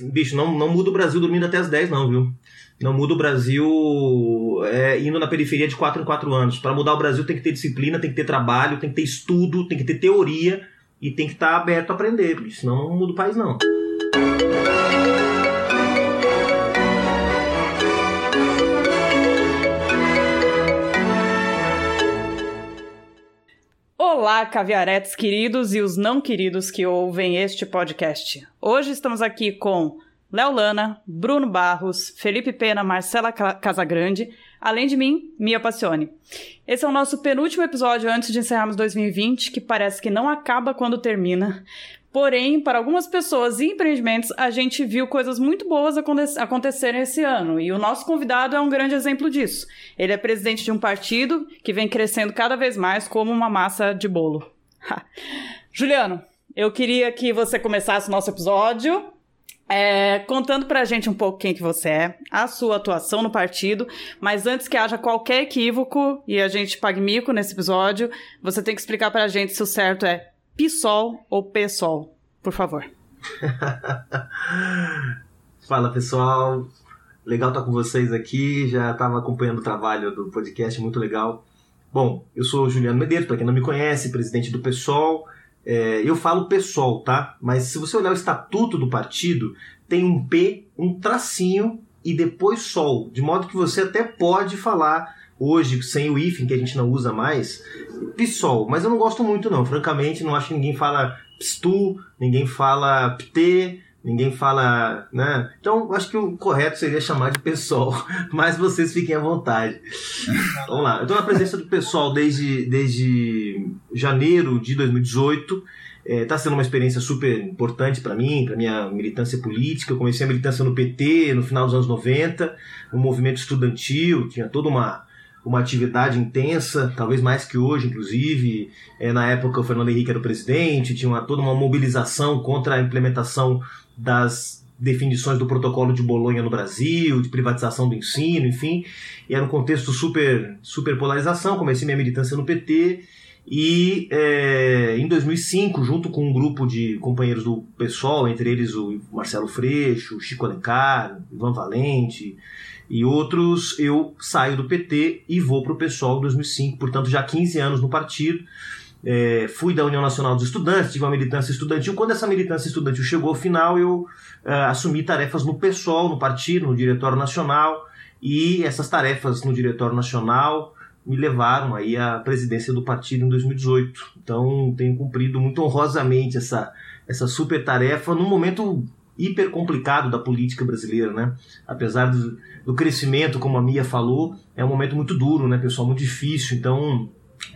Bicho, não, não muda o Brasil dormindo até as 10, não, viu? Não muda o Brasil é, indo na periferia de 4 em 4 anos. Para mudar o Brasil tem que ter disciplina, tem que ter trabalho, tem que ter estudo, tem que ter teoria e tem que estar tá aberto a aprender, bicho. Senão não muda o país, não. Olá, caviaretes queridos e os não queridos que ouvem este podcast. Hoje estamos aqui com Léo Lana, Bruno Barros, Felipe Pena, Marcela Casagrande, além de mim, Mia Passione. Esse é o nosso penúltimo episódio antes de encerrarmos 2020, que parece que não acaba quando termina, Porém, para algumas pessoas e empreendimentos, a gente viu coisas muito boas aconte acontecerem esse ano. E o nosso convidado é um grande exemplo disso. Ele é presidente de um partido que vem crescendo cada vez mais como uma massa de bolo. Juliano, eu queria que você começasse o nosso episódio é, contando pra gente um pouco quem que você é, a sua atuação no partido, mas antes que haja qualquer equívoco e a gente pague mico nesse episódio, você tem que explicar pra gente se o certo é PSOL ou PSOL, por favor. Fala pessoal, legal estar com vocês aqui. Já estava acompanhando o trabalho do podcast, muito legal. Bom, eu sou Juliano Medeiros, para quem não me conhece, presidente do PSOL. É, eu falo PSOL, tá? Mas se você olhar o estatuto do partido, tem um P, um tracinho e depois SOL, de modo que você até pode falar hoje, sem o hífen, que a gente não usa mais, PSOL. Mas eu não gosto muito, não. Francamente, não acho que ninguém fala PSTU, ninguém fala PT, ninguém fala, né? Então, acho que o correto seria chamar de PSOL, mas vocês fiquem à vontade. Vamos lá. Eu estou na presença do PSOL desde, desde janeiro de 2018. Está é, sendo uma experiência super importante para mim, para minha militância política. Eu comecei a militância no PT no final dos anos 90, no movimento estudantil, tinha toda uma uma atividade intensa, talvez mais que hoje, inclusive. É, na época o Fernando Henrique era o presidente, tinha uma, toda uma mobilização contra a implementação das definições do protocolo de Bolonha no Brasil, de privatização do ensino, enfim. E era um contexto super, super polarização. Comecei minha militância no PT e é, em 2005, junto com um grupo de companheiros do PSOL, entre eles o Marcelo Freixo, Chico Alencar, Ivan Valente, e outros, eu saio do PT e vou para o PSOL em 2005, portanto já 15 anos no partido. É, fui da União Nacional dos Estudantes, tive uma militância estudantil. Quando essa militância estudantil chegou ao final, eu é, assumi tarefas no PSOL, no partido, no Diretório Nacional, e essas tarefas no Diretório Nacional me levaram aí à presidência do partido em 2018. Então tenho cumprido muito honrosamente essa, essa super tarefa num momento hiper complicado da política brasileira, né? Apesar do, do, crescimento, como a Mia falou, é um momento muito duro, né, pessoal? Muito difícil, então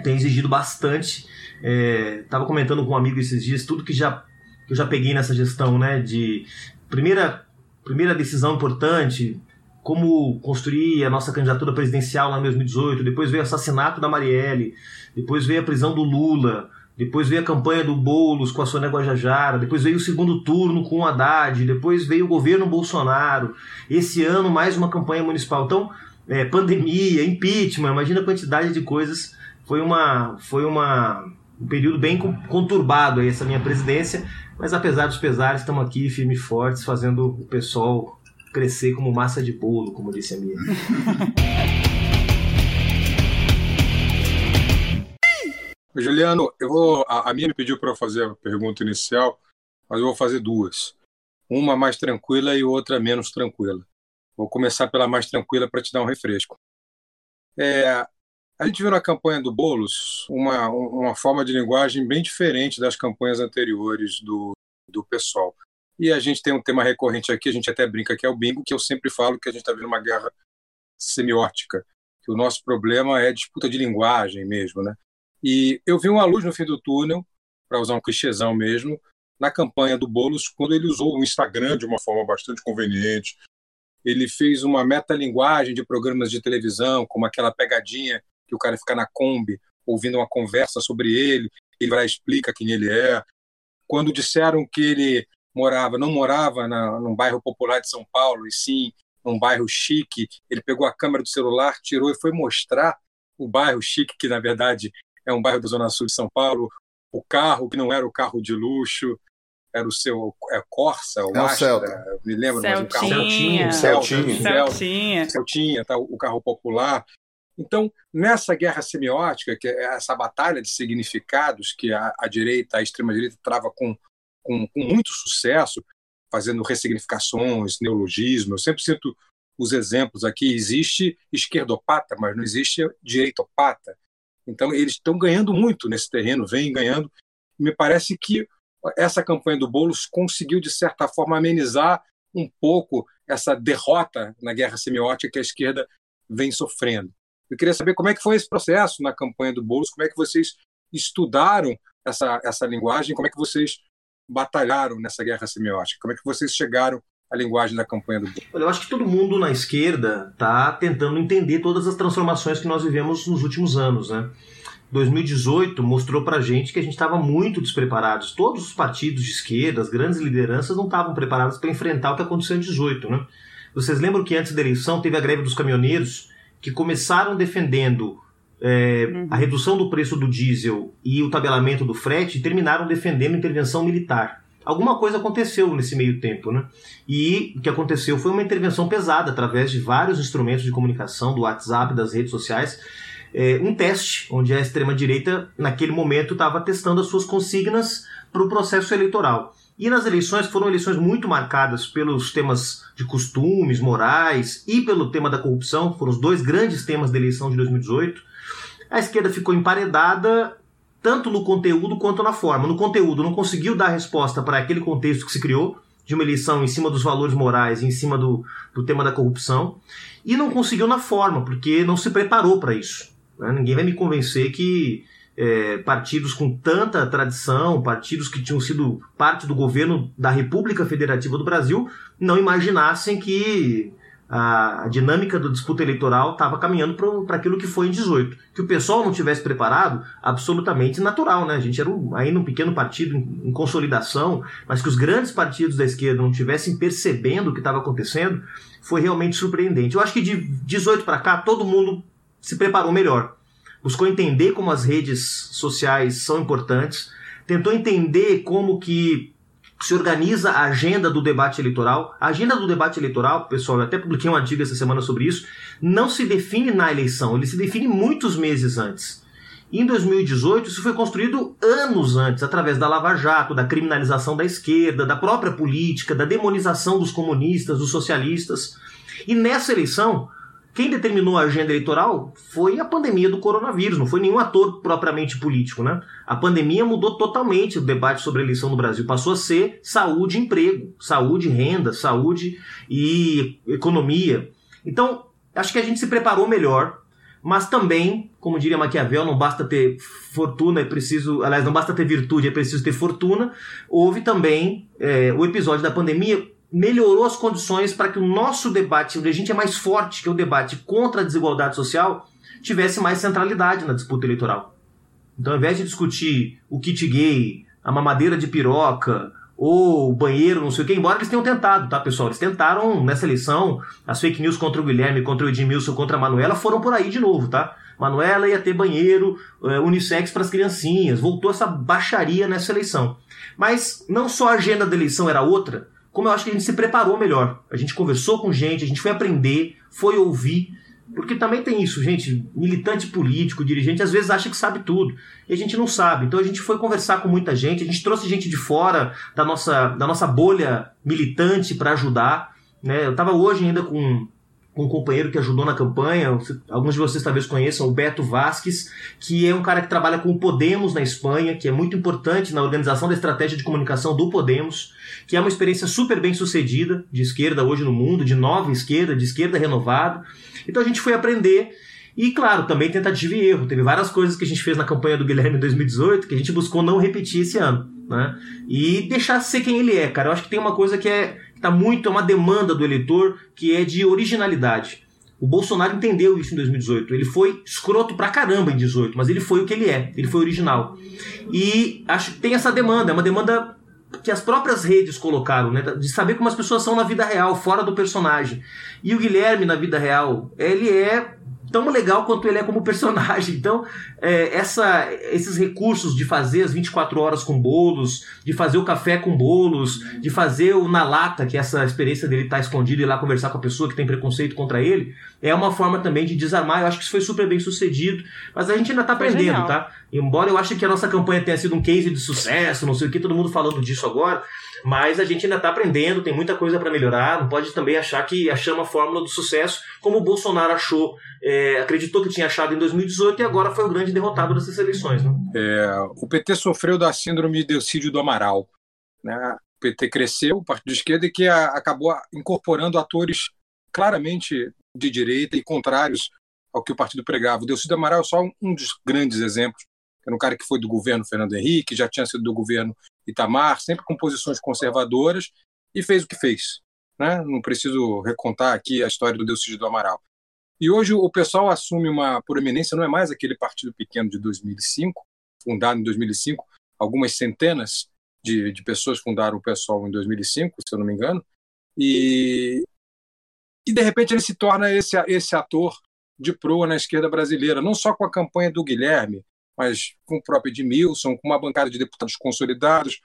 tem exigido bastante. É, comentando com um amigo esses dias tudo que já que eu já peguei nessa gestão, né? De primeira primeira decisão importante, como construir a nossa candidatura presidencial lá em 2018, depois veio o assassinato da Marielle, depois veio a prisão do Lula, depois veio a campanha do Boulos com a Sônia Guajajara, depois veio o segundo turno com o Haddad, depois veio o governo Bolsonaro. Esse ano, mais uma campanha municipal. Então, é, pandemia, impeachment, imagina a quantidade de coisas. Foi, uma, foi uma, um período bem conturbado aí, essa minha presidência, mas apesar dos pesares, estamos aqui firmes e fortes, fazendo o pessoal crescer como massa de bolo, como disse a minha. Juliano, eu vou, a, a minha me pediu para fazer a pergunta inicial, mas eu vou fazer duas. Uma mais tranquila e outra menos tranquila. Vou começar pela mais tranquila para te dar um refresco. É, a gente viu na campanha do Bolos uma, uma forma de linguagem bem diferente das campanhas anteriores do, do pessoal. E a gente tem um tema recorrente aqui, a gente até brinca que é o bingo, que eu sempre falo que a gente está vendo uma guerra semiótica, que o nosso problema é disputa de linguagem mesmo, né? E eu vi uma luz no fim do túnel, para usar um clichêzão mesmo, na campanha do Boulos, quando ele usou o Instagram de uma forma bastante conveniente. Ele fez uma metalinguagem de programas de televisão, como aquela pegadinha que o cara fica na Kombi ouvindo uma conversa sobre ele, ele vai explica quem ele é. Quando disseram que ele morava, não morava na, num bairro popular de São Paulo, e sim num bairro chique, ele pegou a câmera do celular, tirou e foi mostrar o bairro chique, que na verdade é um bairro da Zona Sul de São Paulo, o carro que não era o carro de luxo. era o seu é, Corsa, o É o Astra, Celta. me lembro, mas um carro Celtinha. Celtinha. Celtinha. Celtinha, tá, o carro popular. Então, nessa guerra semiótica, que é essa batalha de significados que a, a direita, a extrema-direita trava com, com, com muito sucesso, fazendo ressignificações, neologismo, eu sempre cito os exemplos aqui. Existe esquerdopata, mas não existe direitopata. Então, eles estão ganhando muito nesse terreno, vêm ganhando. Me parece que essa campanha do Boulos conseguiu, de certa forma, amenizar um pouco essa derrota na guerra semiótica que a esquerda vem sofrendo. Eu queria saber como é que foi esse processo na campanha do Boulos, como é que vocês estudaram essa, essa linguagem, como é que vocês batalharam nessa guerra semiótica, como é que vocês chegaram à linguagem da campanha do Boulos. Olha, eu acho que todo mundo na esquerda está tentando entender todas as transformações que nós vivemos nos últimos anos, né? 2018 mostrou pra gente que a gente estava muito despreparados. Todos os partidos de esquerda, as grandes lideranças, não estavam preparados para enfrentar o que aconteceu em 18, né? Vocês lembram que antes da eleição teve a greve dos caminhoneiros, que começaram defendendo é, a redução do preço do diesel e o tabelamento do frete e terminaram defendendo intervenção militar. Alguma coisa aconteceu nesse meio tempo, né? E o que aconteceu foi uma intervenção pesada através de vários instrumentos de comunicação, do WhatsApp, das redes sociais, é, um teste onde a extrema-direita, naquele momento, estava testando as suas consignas para o processo eleitoral. E nas eleições foram eleições muito marcadas pelos temas de costumes, morais e pelo tema da corrupção, foram os dois grandes temas da eleição de 2018. A esquerda ficou emparedada tanto no conteúdo quanto na forma. No conteúdo, não conseguiu dar resposta para aquele contexto que se criou, de uma eleição em cima dos valores morais, em cima do, do tema da corrupção, e não conseguiu na forma, porque não se preparou para isso. Né? Ninguém vai me convencer que é, partidos com tanta tradição, partidos que tinham sido parte do governo da República Federativa do Brasil, não imaginassem que a, a dinâmica da disputa eleitoral estava caminhando para aquilo que foi em 18. Que o pessoal não tivesse preparado, absolutamente natural, né? A gente era um, ainda um pequeno partido em, em consolidação, mas que os grandes partidos da esquerda não tivessem percebendo o que estava acontecendo, foi realmente surpreendente. Eu acho que de 18 para cá, todo mundo se preparou melhor. Buscou entender como as redes sociais são importantes, tentou entender como que se organiza a agenda do debate eleitoral. A agenda do debate eleitoral, pessoal, eu até publiquei um artigo essa semana sobre isso, não se define na eleição, ele se define muitos meses antes. Em 2018, isso foi construído anos antes, através da Lava Jato, da criminalização da esquerda, da própria política, da demonização dos comunistas, dos socialistas. E nessa eleição, quem determinou a agenda eleitoral foi a pandemia do coronavírus, não foi nenhum ator propriamente político, né? A pandemia mudou totalmente o debate sobre a eleição no Brasil, passou a ser saúde e emprego, saúde e renda, saúde e economia. Então, acho que a gente se preparou melhor, mas também, como diria Maquiavel, não basta ter fortuna, é preciso, aliás, não basta ter virtude, é preciso ter fortuna. Houve também é, o episódio da pandemia melhorou as condições para que o nosso debate, onde a gente é mais forte, que é o debate contra a desigualdade social, tivesse mais centralidade na disputa eleitoral. Então, ao invés de discutir o kit gay, a mamadeira de piroca, ou o banheiro, não sei o que, embora eles tenham tentado, tá, pessoal? Eles tentaram nessa eleição, as fake news contra o Guilherme, contra o Edmilson, contra a Manuela foram por aí de novo, tá? Manuela ia ter banheiro é, unissex para as criancinhas, voltou essa baixaria nessa eleição. Mas não só a agenda da eleição era outra, como eu acho que a gente se preparou melhor. A gente conversou com gente, a gente foi aprender, foi ouvir. Porque também tem isso, gente, militante político, dirigente, às vezes acha que sabe tudo. E a gente não sabe. Então a gente foi conversar com muita gente, a gente trouxe gente de fora da nossa, da nossa bolha militante para ajudar. Né? Eu estava hoje ainda com com um companheiro que ajudou na campanha, alguns de vocês talvez conheçam, o Beto Vasques, que é um cara que trabalha com o Podemos na Espanha, que é muito importante na organização da estratégia de comunicação do Podemos, que é uma experiência super bem sucedida de esquerda hoje no mundo, de nova esquerda, de esquerda renovada. Então a gente foi aprender e, claro, também tentativa e erro. Teve várias coisas que a gente fez na campanha do Guilherme em 2018 que a gente buscou não repetir esse ano. Né? E deixar ser quem ele é, cara. Eu acho que tem uma coisa que é está muito, é uma demanda do eleitor que é de originalidade. O Bolsonaro entendeu isso em 2018. Ele foi escroto pra caramba em 18, mas ele foi o que ele é. Ele foi original. E acho que tem essa demanda, é uma demanda que as próprias redes colocaram, né, de saber como as pessoas são na vida real, fora do personagem. E o Guilherme na vida real, ele é tão legal quanto ele é como personagem. Então, é, essa, esses recursos de fazer as 24 horas com bolos, de fazer o café com bolos, de fazer o na lata, que é essa experiência dele estar tá escondido e ir lá conversar com a pessoa que tem preconceito contra ele, é uma forma também de desarmar. Eu acho que isso foi super bem sucedido, mas a gente ainda está aprendendo, tá? Embora eu ache que a nossa campanha tenha sido um case de sucesso, não sei o que, todo mundo falando disso agora, mas a gente ainda está aprendendo, tem muita coisa para melhorar. Não pode também achar que achamos a fórmula do sucesso, como o Bolsonaro achou, é, acreditou que tinha achado em 2018 e agora foi o grande derrotado dessas eleições. Né? É, o PT sofreu da síndrome de Delcídio do Amaral. Né? O PT cresceu, o partido de esquerda, que a, acabou incorporando atores claramente de direita e contrários ao que o partido pregava. O Delcídio Amaral é só um, um dos grandes exemplos. Era um cara que foi do governo Fernando Henrique, já tinha sido do governo Itamar, sempre com posições conservadoras, e fez o que fez. Né? Não preciso recontar aqui a história do Delcídio do Amaral. E hoje o pessoal assume uma proeminência, não é mais aquele partido pequeno de 2005, fundado em 2005, algumas centenas de, de pessoas fundaram o PSOL em 2005, se eu não me engano, e, e de repente ele se torna esse, esse ator de proa na esquerda brasileira, não só com a campanha do Guilherme, mas com o próprio Edmilson, com uma bancada de deputados consolidados,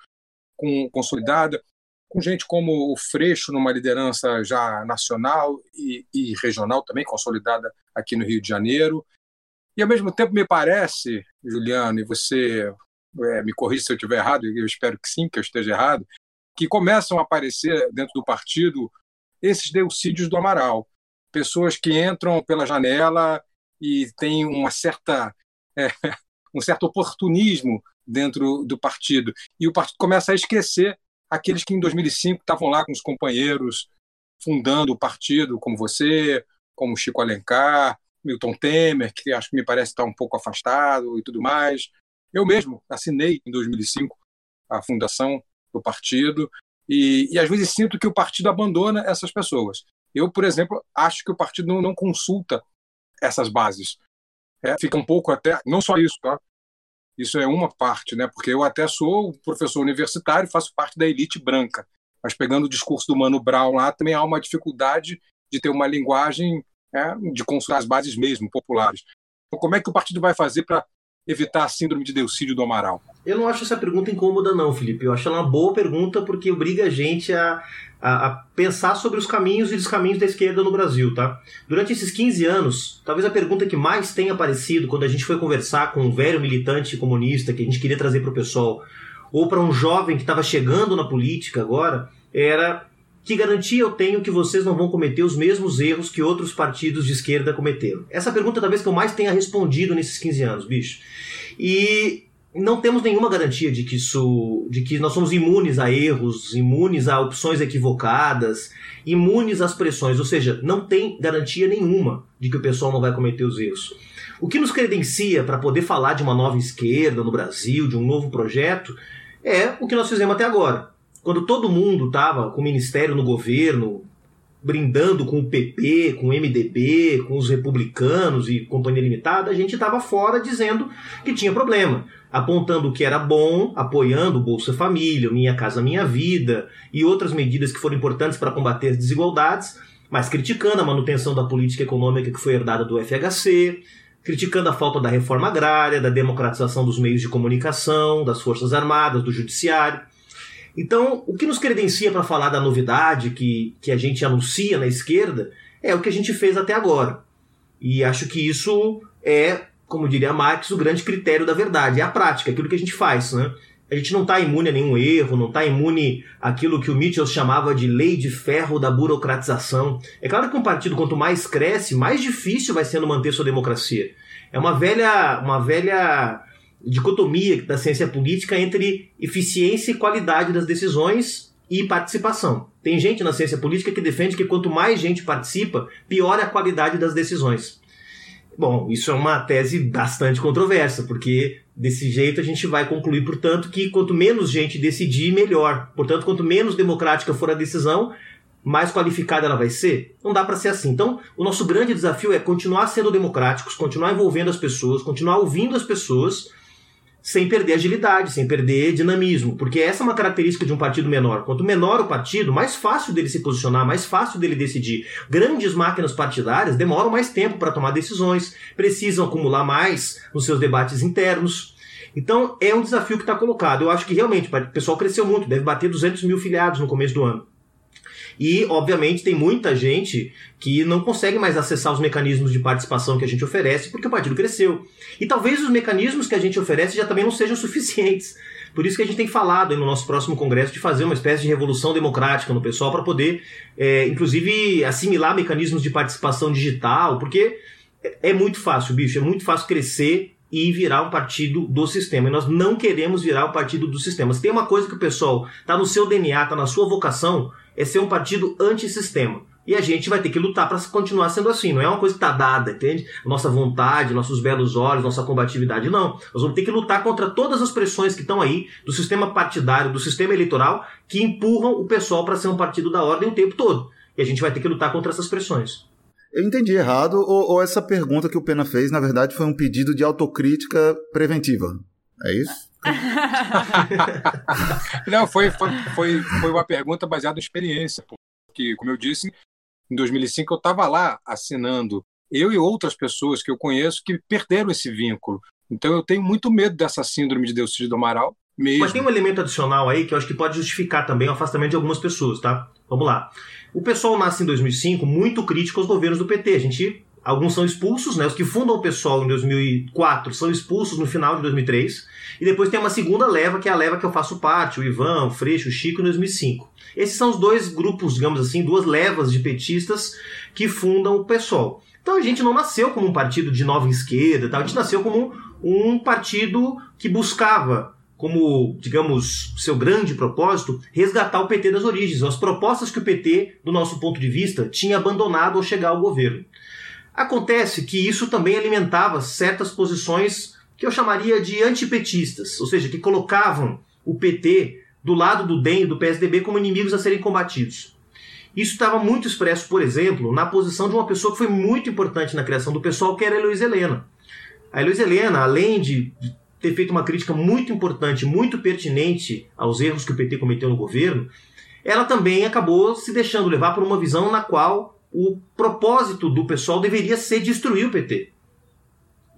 com, consolidada, com gente como o Freixo, numa liderança já nacional e, e regional também, consolidada aqui no Rio de Janeiro. E, ao mesmo tempo, me parece, Juliano, e você é, me corrija se eu estiver errado, eu espero que sim, que eu esteja errado, que começam a aparecer dentro do partido esses deucídios do Amaral. Pessoas que entram pela janela e têm uma certa é, um certo oportunismo dentro do partido. E o partido começa a esquecer aqueles que em 2005 estavam lá com os companheiros fundando o partido, como você, como Chico Alencar, Milton Temer, que acho que me parece estar um pouco afastado e tudo mais. Eu mesmo assinei em 2005 a fundação do partido e, e às vezes sinto que o partido abandona essas pessoas. Eu, por exemplo, acho que o partido não, não consulta essas bases é, fica um pouco até. Não só isso, tá? Isso é uma parte, né? Porque eu até sou professor universitário, faço parte da elite branca. Mas pegando o discurso do Mano Brown lá, também há uma dificuldade de ter uma linguagem é, de consultar as bases mesmo, populares. Então, como é que o partido vai fazer para evitar a síndrome de Delcídio do Amaral? Eu não acho essa pergunta incômoda, não, Felipe. Eu acho ela uma boa pergunta porque obriga a gente a, a, a, pensar sobre os caminhos e descaminhos da esquerda no Brasil, tá? Durante esses 15 anos, talvez a pergunta que mais tenha aparecido quando a gente foi conversar com um velho militante comunista que a gente queria trazer para o pessoal, ou para um jovem que estava chegando na política agora, era que garantia eu tenho que vocês não vão cometer os mesmos erros que outros partidos de esquerda cometeram? Essa pergunta talvez que eu mais tenha respondido nesses 15 anos, bicho. E não temos nenhuma garantia de que isso, de que nós somos imunes a erros, imunes a opções equivocadas, imunes às pressões, ou seja, não tem garantia nenhuma de que o pessoal não vai cometer os erros. O que nos credencia para poder falar de uma nova esquerda no Brasil, de um novo projeto, é o que nós fizemos até agora. Quando todo mundo estava com o ministério no governo, brindando com o PP, com o MDB, com os republicanos e companhia limitada, a gente estava fora dizendo que tinha problema, apontando o que era bom, apoiando o Bolsa Família, Minha Casa Minha Vida e outras medidas que foram importantes para combater as desigualdades, mas criticando a manutenção da política econômica que foi herdada do FHC, criticando a falta da reforma agrária, da democratização dos meios de comunicação, das Forças Armadas, do Judiciário. Então, o que nos credencia para falar da novidade que, que a gente anuncia na esquerda é o que a gente fez até agora. E acho que isso é, como diria Marx, o grande critério da verdade, é a prática, aquilo que a gente faz. Né? A gente não está imune a nenhum erro, não está imune àquilo que o Mitchell chamava de lei de ferro da burocratização. É claro que um partido, quanto mais cresce, mais difícil vai sendo manter sua democracia. É uma velha, uma velha dicotomia da ciência política entre eficiência e qualidade das decisões e participação. Tem gente na ciência política que defende que quanto mais gente participa, pior é a qualidade das decisões. Bom, isso é uma tese bastante controversa, porque desse jeito a gente vai concluir, portanto, que quanto menos gente decidir, melhor. Portanto, quanto menos democrática for a decisão, mais qualificada ela vai ser? Não dá para ser assim. Então, o nosso grande desafio é continuar sendo democráticos, continuar envolvendo as pessoas, continuar ouvindo as pessoas sem perder agilidade, sem perder dinamismo, porque essa é uma característica de um partido menor. Quanto menor o partido, mais fácil dele se posicionar, mais fácil dele decidir. Grandes máquinas partidárias demoram mais tempo para tomar decisões, precisam acumular mais nos seus debates internos. Então é um desafio que está colocado. Eu acho que realmente o pessoal cresceu muito, deve bater 200 mil filiados no começo do ano. E, obviamente, tem muita gente que não consegue mais acessar os mecanismos de participação que a gente oferece porque o partido cresceu. E talvez os mecanismos que a gente oferece já também não sejam suficientes. Por isso que a gente tem falado no nosso próximo congresso de fazer uma espécie de revolução democrática no pessoal para poder, é, inclusive, assimilar mecanismos de participação digital, porque é, é muito fácil, bicho, é muito fácil crescer e virar um partido do sistema. E nós não queremos virar um partido do sistema. Se tem uma coisa que o pessoal está no seu DNA, está na sua vocação, é ser um partido antissistema. E a gente vai ter que lutar para continuar sendo assim. Não é uma coisa que está dada, entende? Nossa vontade, nossos belos olhos, nossa combatividade. Não. Nós vamos ter que lutar contra todas as pressões que estão aí do sistema partidário, do sistema eleitoral, que empurram o pessoal para ser um partido da ordem o tempo todo. E a gente vai ter que lutar contra essas pressões. Eu entendi errado, ou, ou essa pergunta que o Pena fez, na verdade, foi um pedido de autocrítica preventiva. É isso? Não, foi, foi, foi, foi uma pergunta baseada em experiência, porque, como eu disse, em 2005 eu estava lá assinando, eu e outras pessoas que eu conheço que perderam esse vínculo. Então eu tenho muito medo dessa síndrome de Delcídio do Amaral. Mesmo. Mas tem um elemento adicional aí que eu acho que pode justificar também o afastamento de algumas pessoas, tá? Vamos lá. O pessoal nasce em 2005 muito crítico aos governos do PT. A gente Alguns são expulsos, né? Os que fundam o PSOL em 2004 são expulsos no final de 2003. E depois tem uma segunda leva, que é a leva que eu faço parte, o Ivan, o Freixo, o Chico, em 2005. Esses são os dois grupos, digamos assim, duas levas de petistas que fundam o PSOL. Então a gente não nasceu como um partido de nova esquerda, tá? a gente nasceu como um partido que buscava como, digamos, seu grande propósito, resgatar o PT das origens, as propostas que o PT, do nosso ponto de vista, tinha abandonado ao chegar ao governo. Acontece que isso também alimentava certas posições que eu chamaria de antipetistas, ou seja, que colocavam o PT do lado do DEM e do PSDB como inimigos a serem combatidos. Isso estava muito expresso, por exemplo, na posição de uma pessoa que foi muito importante na criação do pessoal, que era a Heloísa Helena. A Heloísa Helena, além de ter feito uma crítica muito importante, muito pertinente aos erros que o PT cometeu no governo, ela também acabou se deixando levar por uma visão na qual o propósito do pessoal deveria ser destruir o PT.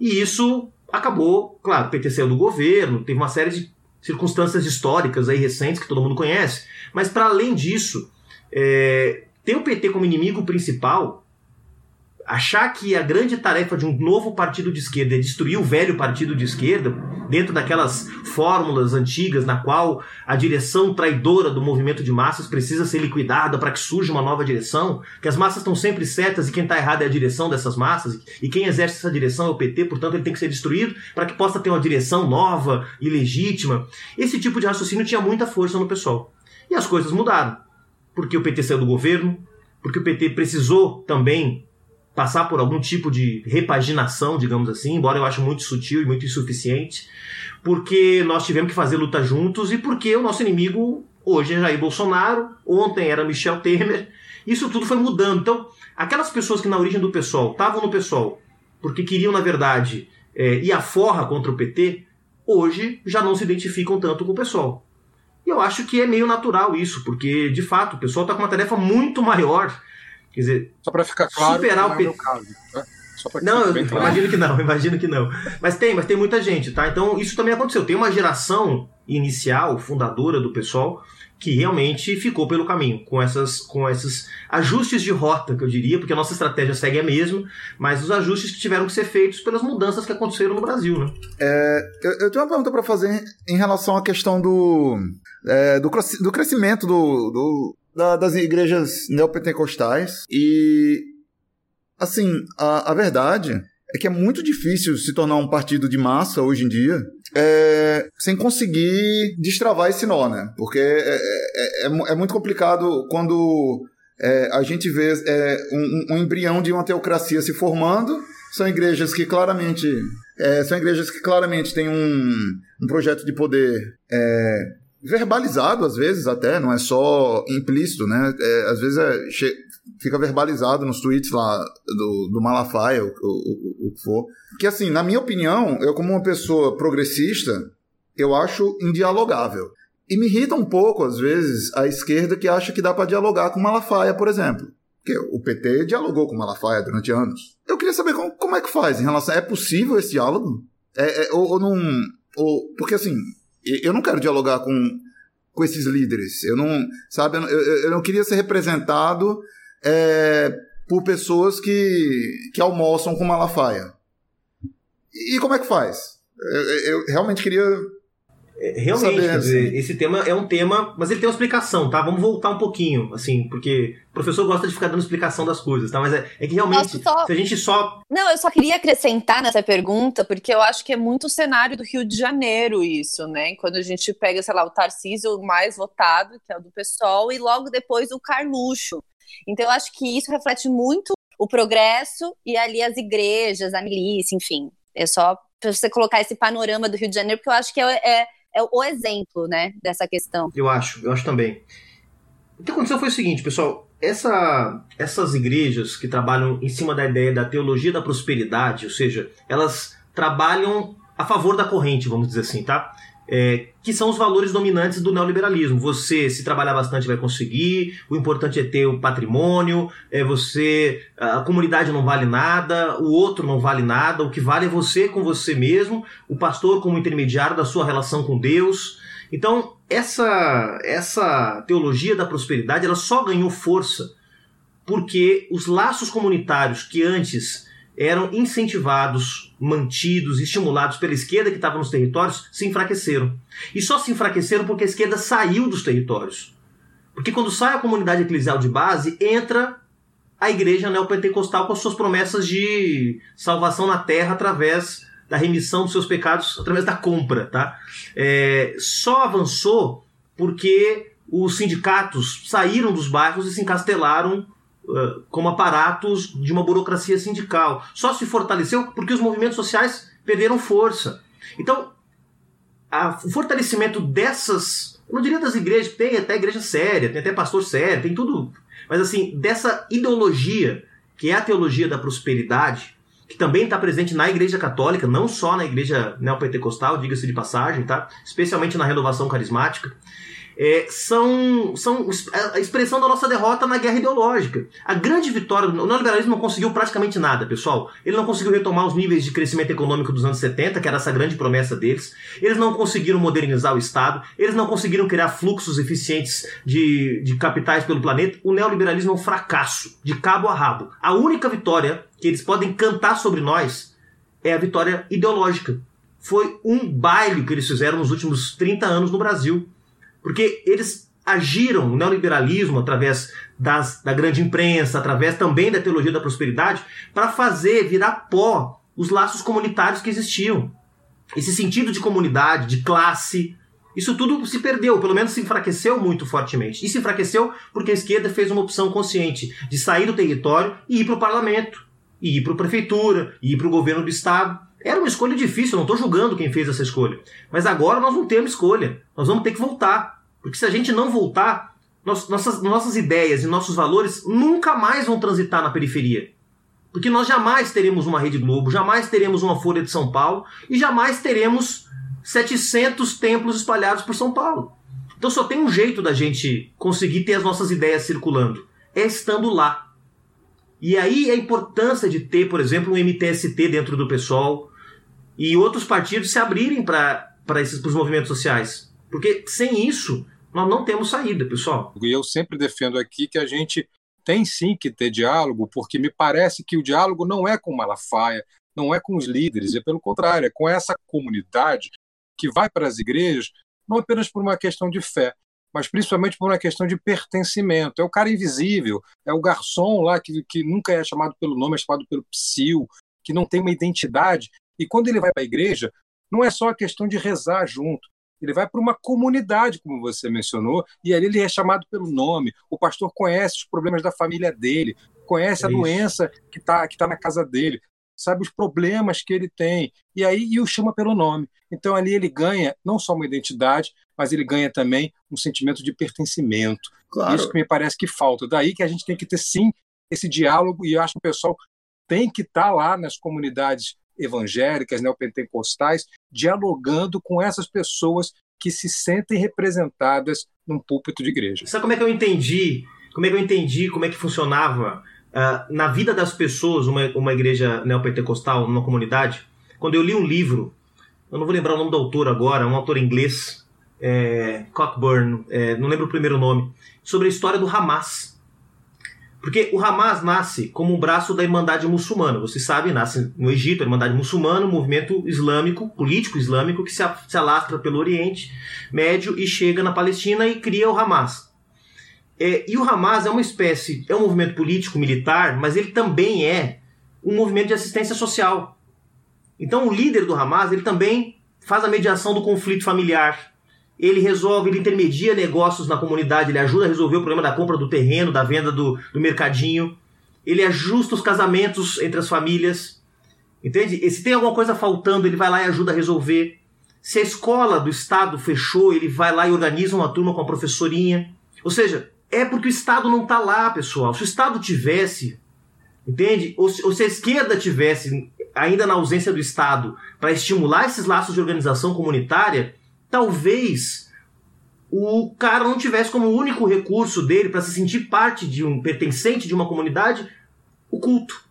E isso acabou, claro, o PT saiu do governo, teve uma série de circunstâncias históricas aí recentes que todo mundo conhece, mas para além disso, é, ter o PT como inimigo principal achar que a grande tarefa de um novo partido de esquerda é destruir o velho partido de esquerda, dentro daquelas fórmulas antigas na qual a direção traidora do movimento de massas precisa ser liquidada para que surja uma nova direção, que as massas estão sempre certas e quem está errado é a direção dessas massas, e quem exerce essa direção é o PT, portanto ele tem que ser destruído para que possa ter uma direção nova e legítima. Esse tipo de raciocínio tinha muita força no pessoal. E as coisas mudaram. Porque o PT saiu do governo, porque o PT precisou também passar por algum tipo de repaginação, digamos assim, embora eu ache muito sutil e muito insuficiente, porque nós tivemos que fazer luta juntos e porque o nosso inimigo hoje é Jair Bolsonaro, ontem era Michel Temer, isso tudo foi mudando. Então, aquelas pessoas que na origem do PSOL estavam no PSOL porque queriam, na verdade, é, ir à forra contra o PT, hoje já não se identificam tanto com o PSOL. E eu acho que é meio natural isso, porque, de fato, o pessoal está com uma tarefa muito maior Quer dizer, só para ficar claro, superar o é PT. Né? não, eu claro. imagino que não, imagino que não. Mas tem, mas tem muita gente, tá? Então isso também aconteceu. Tem uma geração inicial, fundadora do pessoal, que realmente ficou pelo caminho, com, essas, com esses ajustes de rota, que eu diria, porque a nossa estratégia segue a mesma, mas os ajustes que tiveram que ser feitos pelas mudanças que aconteceram no Brasil. Né? É, eu, eu, tenho uma pergunta para fazer em relação à questão do, é, do, do crescimento do, do da, das igrejas neopentecostais. E, assim, a, a verdade é que é muito difícil se tornar um partido de massa hoje em dia é, sem conseguir destravar esse nó, né? Porque é, é, é, é muito complicado quando é, a gente vê é, um, um, embrião de uma teocracia se formando. São igrejas que claramente é, são igrejas que claramente têm um, um projeto de poder verbalizado às vezes até, não é só implícito, né? É, às vezes é, fica verbalizado nos tweets lá do, do Malafaia, o, o, o, que for. Que assim, na minha opinião, eu como uma pessoa progressista, eu acho indialogável. E me irrita um pouco, às vezes, a esquerda que acha que dá para dialogar com Malafaia, por exemplo. Porque o PT dialogou com Malafaia durante anos. Eu queria saber como, como é que faz em relação. É possível esse diálogo? É, é, ou, ou, não. Ou, porque assim, eu não quero dialogar com, com esses líderes. Eu não. Sabe, eu, eu não queria ser representado é, por pessoas que, que almoçam com Malafaia. E, e como é que faz? Eu, eu realmente queria é, realmente, quer dizer, esse tema é um tema, mas ele tem uma explicação, tá? Vamos voltar um pouquinho, assim, porque o professor gosta de ficar dando explicação das coisas, tá? Mas é, é que realmente, só... se a gente só. Não, eu só queria acrescentar nessa pergunta, porque eu acho que é muito o cenário do Rio de Janeiro, isso, né? Quando a gente pega, sei lá, o Tarcísio mais votado, que é o do PSOL, e logo depois o Carluxo. Então, eu acho que isso reflete muito o progresso e ali as igrejas, a milícia, enfim. É só para você colocar esse panorama do Rio de Janeiro, porque eu acho que é, é é o exemplo, né, dessa questão. Eu acho, eu acho também. O que aconteceu foi o seguinte, pessoal, essa, essas igrejas que trabalham em cima da ideia da teologia da prosperidade, ou seja, elas trabalham a favor da corrente, vamos dizer assim, tá? É, que são os valores dominantes do neoliberalismo. Você, se trabalhar bastante, vai conseguir, o importante é ter o patrimônio, é você. A comunidade não vale nada, o outro não vale nada, o que vale é você com você mesmo, o pastor como intermediário da sua relação com Deus. Então, essa, essa teologia da prosperidade ela só ganhou força porque os laços comunitários que antes eram incentivados, mantidos, estimulados pela esquerda que estava nos territórios, se enfraqueceram. E só se enfraqueceram porque a esquerda saiu dos territórios. Porque quando sai a comunidade eclesial de base, entra a igreja neopentecostal com as suas promessas de salvação na terra através da remissão dos seus pecados, através da compra. Tá? É, só avançou porque os sindicatos saíram dos bairros e se encastelaram como aparatos de uma burocracia sindical. Só se fortaleceu porque os movimentos sociais perderam força. Então, a, o fortalecimento dessas, eu não diria das igrejas, tem até igreja séria, tem até pastor sério, tem tudo, mas assim, dessa ideologia, que é a teologia da prosperidade, que também está presente na Igreja Católica, não só na Igreja Neopentecostal, diga-se de passagem, tá? especialmente na renovação carismática é, são, são a expressão da nossa derrota na guerra ideológica. A grande vitória, o neoliberalismo não conseguiu praticamente nada, pessoal. Ele não conseguiu retomar os níveis de crescimento econômico dos anos 70, que era essa grande promessa deles. Eles não conseguiram modernizar o Estado. Eles não conseguiram criar fluxos eficientes de, de capitais pelo planeta. O neoliberalismo é um fracasso, de cabo a rabo. A única vitória que eles podem cantar sobre nós é a vitória ideológica. Foi um baile que eles fizeram nos últimos 30 anos no Brasil porque eles agiram o neoliberalismo através das, da grande imprensa, através também da teologia da prosperidade, para fazer virar pó os laços comunitários que existiam. Esse sentido de comunidade, de classe, isso tudo se perdeu, pelo menos se enfraqueceu muito fortemente. E se enfraqueceu porque a esquerda fez uma opção consciente de sair do território e ir para o parlamento, e ir para a prefeitura, e ir para o governo do estado. Era uma escolha difícil, eu não estou julgando quem fez essa escolha. Mas agora nós não temos escolha. Nós vamos ter que voltar. Porque se a gente não voltar, nossas, nossas ideias e nossos valores nunca mais vão transitar na periferia. Porque nós jamais teremos uma Rede Globo, jamais teremos uma Folha de São Paulo e jamais teremos 700 templos espalhados por São Paulo. Então só tem um jeito da gente conseguir ter as nossas ideias circulando: é estando lá. E aí a importância de ter, por exemplo, um MTST dentro do PSOL e outros partidos se abrirem para os movimentos sociais. Porque sem isso, nós não temos saída, pessoal. E eu sempre defendo aqui que a gente tem sim que ter diálogo, porque me parece que o diálogo não é com Malafaia, não é com os líderes, é pelo contrário, é com essa comunidade que vai para as igrejas, não apenas por uma questão de fé, mas principalmente por uma questão de pertencimento. É o cara invisível, é o garçom lá que, que nunca é chamado pelo nome, é chamado pelo psil, que não tem uma identidade. E quando ele vai para a igreja, não é só a questão de rezar junto, ele vai para uma comunidade, como você mencionou, e ali ele é chamado pelo nome. O pastor conhece os problemas da família dele, conhece a isso. doença que está que tá na casa dele, sabe os problemas que ele tem, e aí e o chama pelo nome. Então ali ele ganha não só uma identidade, mas ele ganha também um sentimento de pertencimento. Claro. Isso que me parece que falta. Daí que a gente tem que ter sim esse diálogo, e eu acho que o pessoal tem que estar tá lá nas comunidades evangélicas, neopentecostais, dialogando com essas pessoas que se sentem representadas num púlpito de igreja. Sabe como é que eu entendi? Como é que eu entendi como é que funcionava uh, na vida das pessoas uma, uma igreja neopentecostal, numa comunidade? Quando eu li um livro, eu não vou lembrar o nome do autor agora, um autor inglês, é, Cockburn, é, não lembro o primeiro nome, sobre a história do Hamas. Porque o Hamas nasce como um braço da Irmandade Muçulmana. Você sabe, nasce no Egito, a Irmandade Muçulmana, um movimento islâmico, político islâmico, que se alastra pelo Oriente Médio e chega na Palestina e cria o Hamas. É, e o Hamas é uma espécie, é um movimento político militar, mas ele também é um movimento de assistência social. Então o líder do Hamas, ele também faz a mediação do conflito familiar, ele resolve, ele intermedia negócios na comunidade, ele ajuda a resolver o problema da compra do terreno, da venda do, do mercadinho, ele ajusta os casamentos entre as famílias, entende? E se tem alguma coisa faltando, ele vai lá e ajuda a resolver. Se a escola do Estado fechou, ele vai lá e organiza uma turma com a professorinha. Ou seja, é porque o Estado não está lá, pessoal. Se o Estado tivesse, entende? Ou se, ou se a esquerda tivesse, ainda na ausência do Estado, para estimular esses laços de organização comunitária, talvez o cara não tivesse como único recurso dele para se sentir parte de um pertencente de uma comunidade o culto.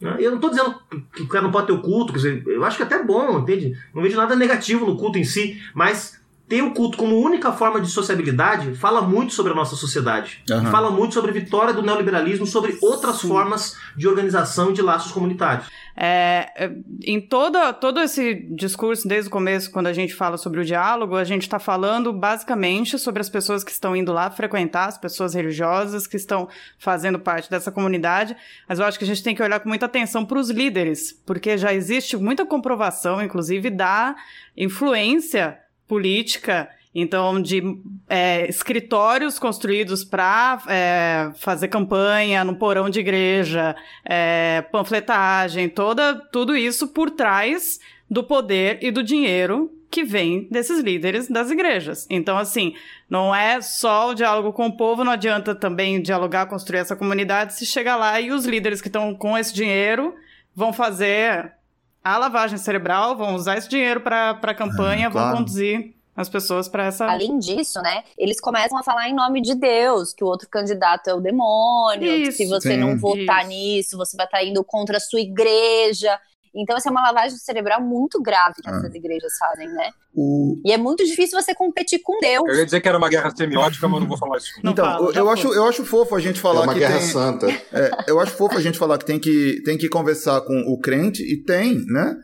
Né? Eu não estou dizendo que o cara não pode ter o culto, quer dizer, eu acho que é até bom, entende? Não vejo nada negativo no culto em si, mas ter o culto como única forma de sociabilidade fala muito sobre a nossa sociedade. Uhum. Fala muito sobre a vitória do neoliberalismo, sobre outras Sim. formas de organização e de laços comunitários. É, é, em toda, todo esse discurso, desde o começo, quando a gente fala sobre o diálogo, a gente está falando basicamente sobre as pessoas que estão indo lá frequentar, as pessoas religiosas que estão fazendo parte dessa comunidade. Mas eu acho que a gente tem que olhar com muita atenção para os líderes, porque já existe muita comprovação, inclusive, da influência política, então, de é, escritórios construídos para é, fazer campanha no porão de igreja, é, panfletagem, toda, tudo isso por trás do poder e do dinheiro que vem desses líderes das igrejas. Então, assim, não é só o diálogo com o povo, não adianta também dialogar, construir essa comunidade se chegar lá e os líderes que estão com esse dinheiro vão fazer a lavagem cerebral, vão usar esse dinheiro para a campanha, é, claro. vão conduzir as pessoas para essa. Além disso, né, eles começam a falar em nome de Deus, que o outro candidato é o demônio, isso, que se você sim, não votar isso. nisso, você vai estar tá indo contra a sua igreja. Então, essa é uma lavagem cerebral muito grave que ah. essas igrejas fazem, né? O... E é muito difícil você competir com Deus. Eu ia dizer que era uma guerra semiótica, mas não vou falar isso. Não então, fala, eu, acho, eu acho fofo a gente falar é uma que guerra tem... santa. É, eu acho fofo a gente falar que tem, que tem que conversar com o crente, e tem, né?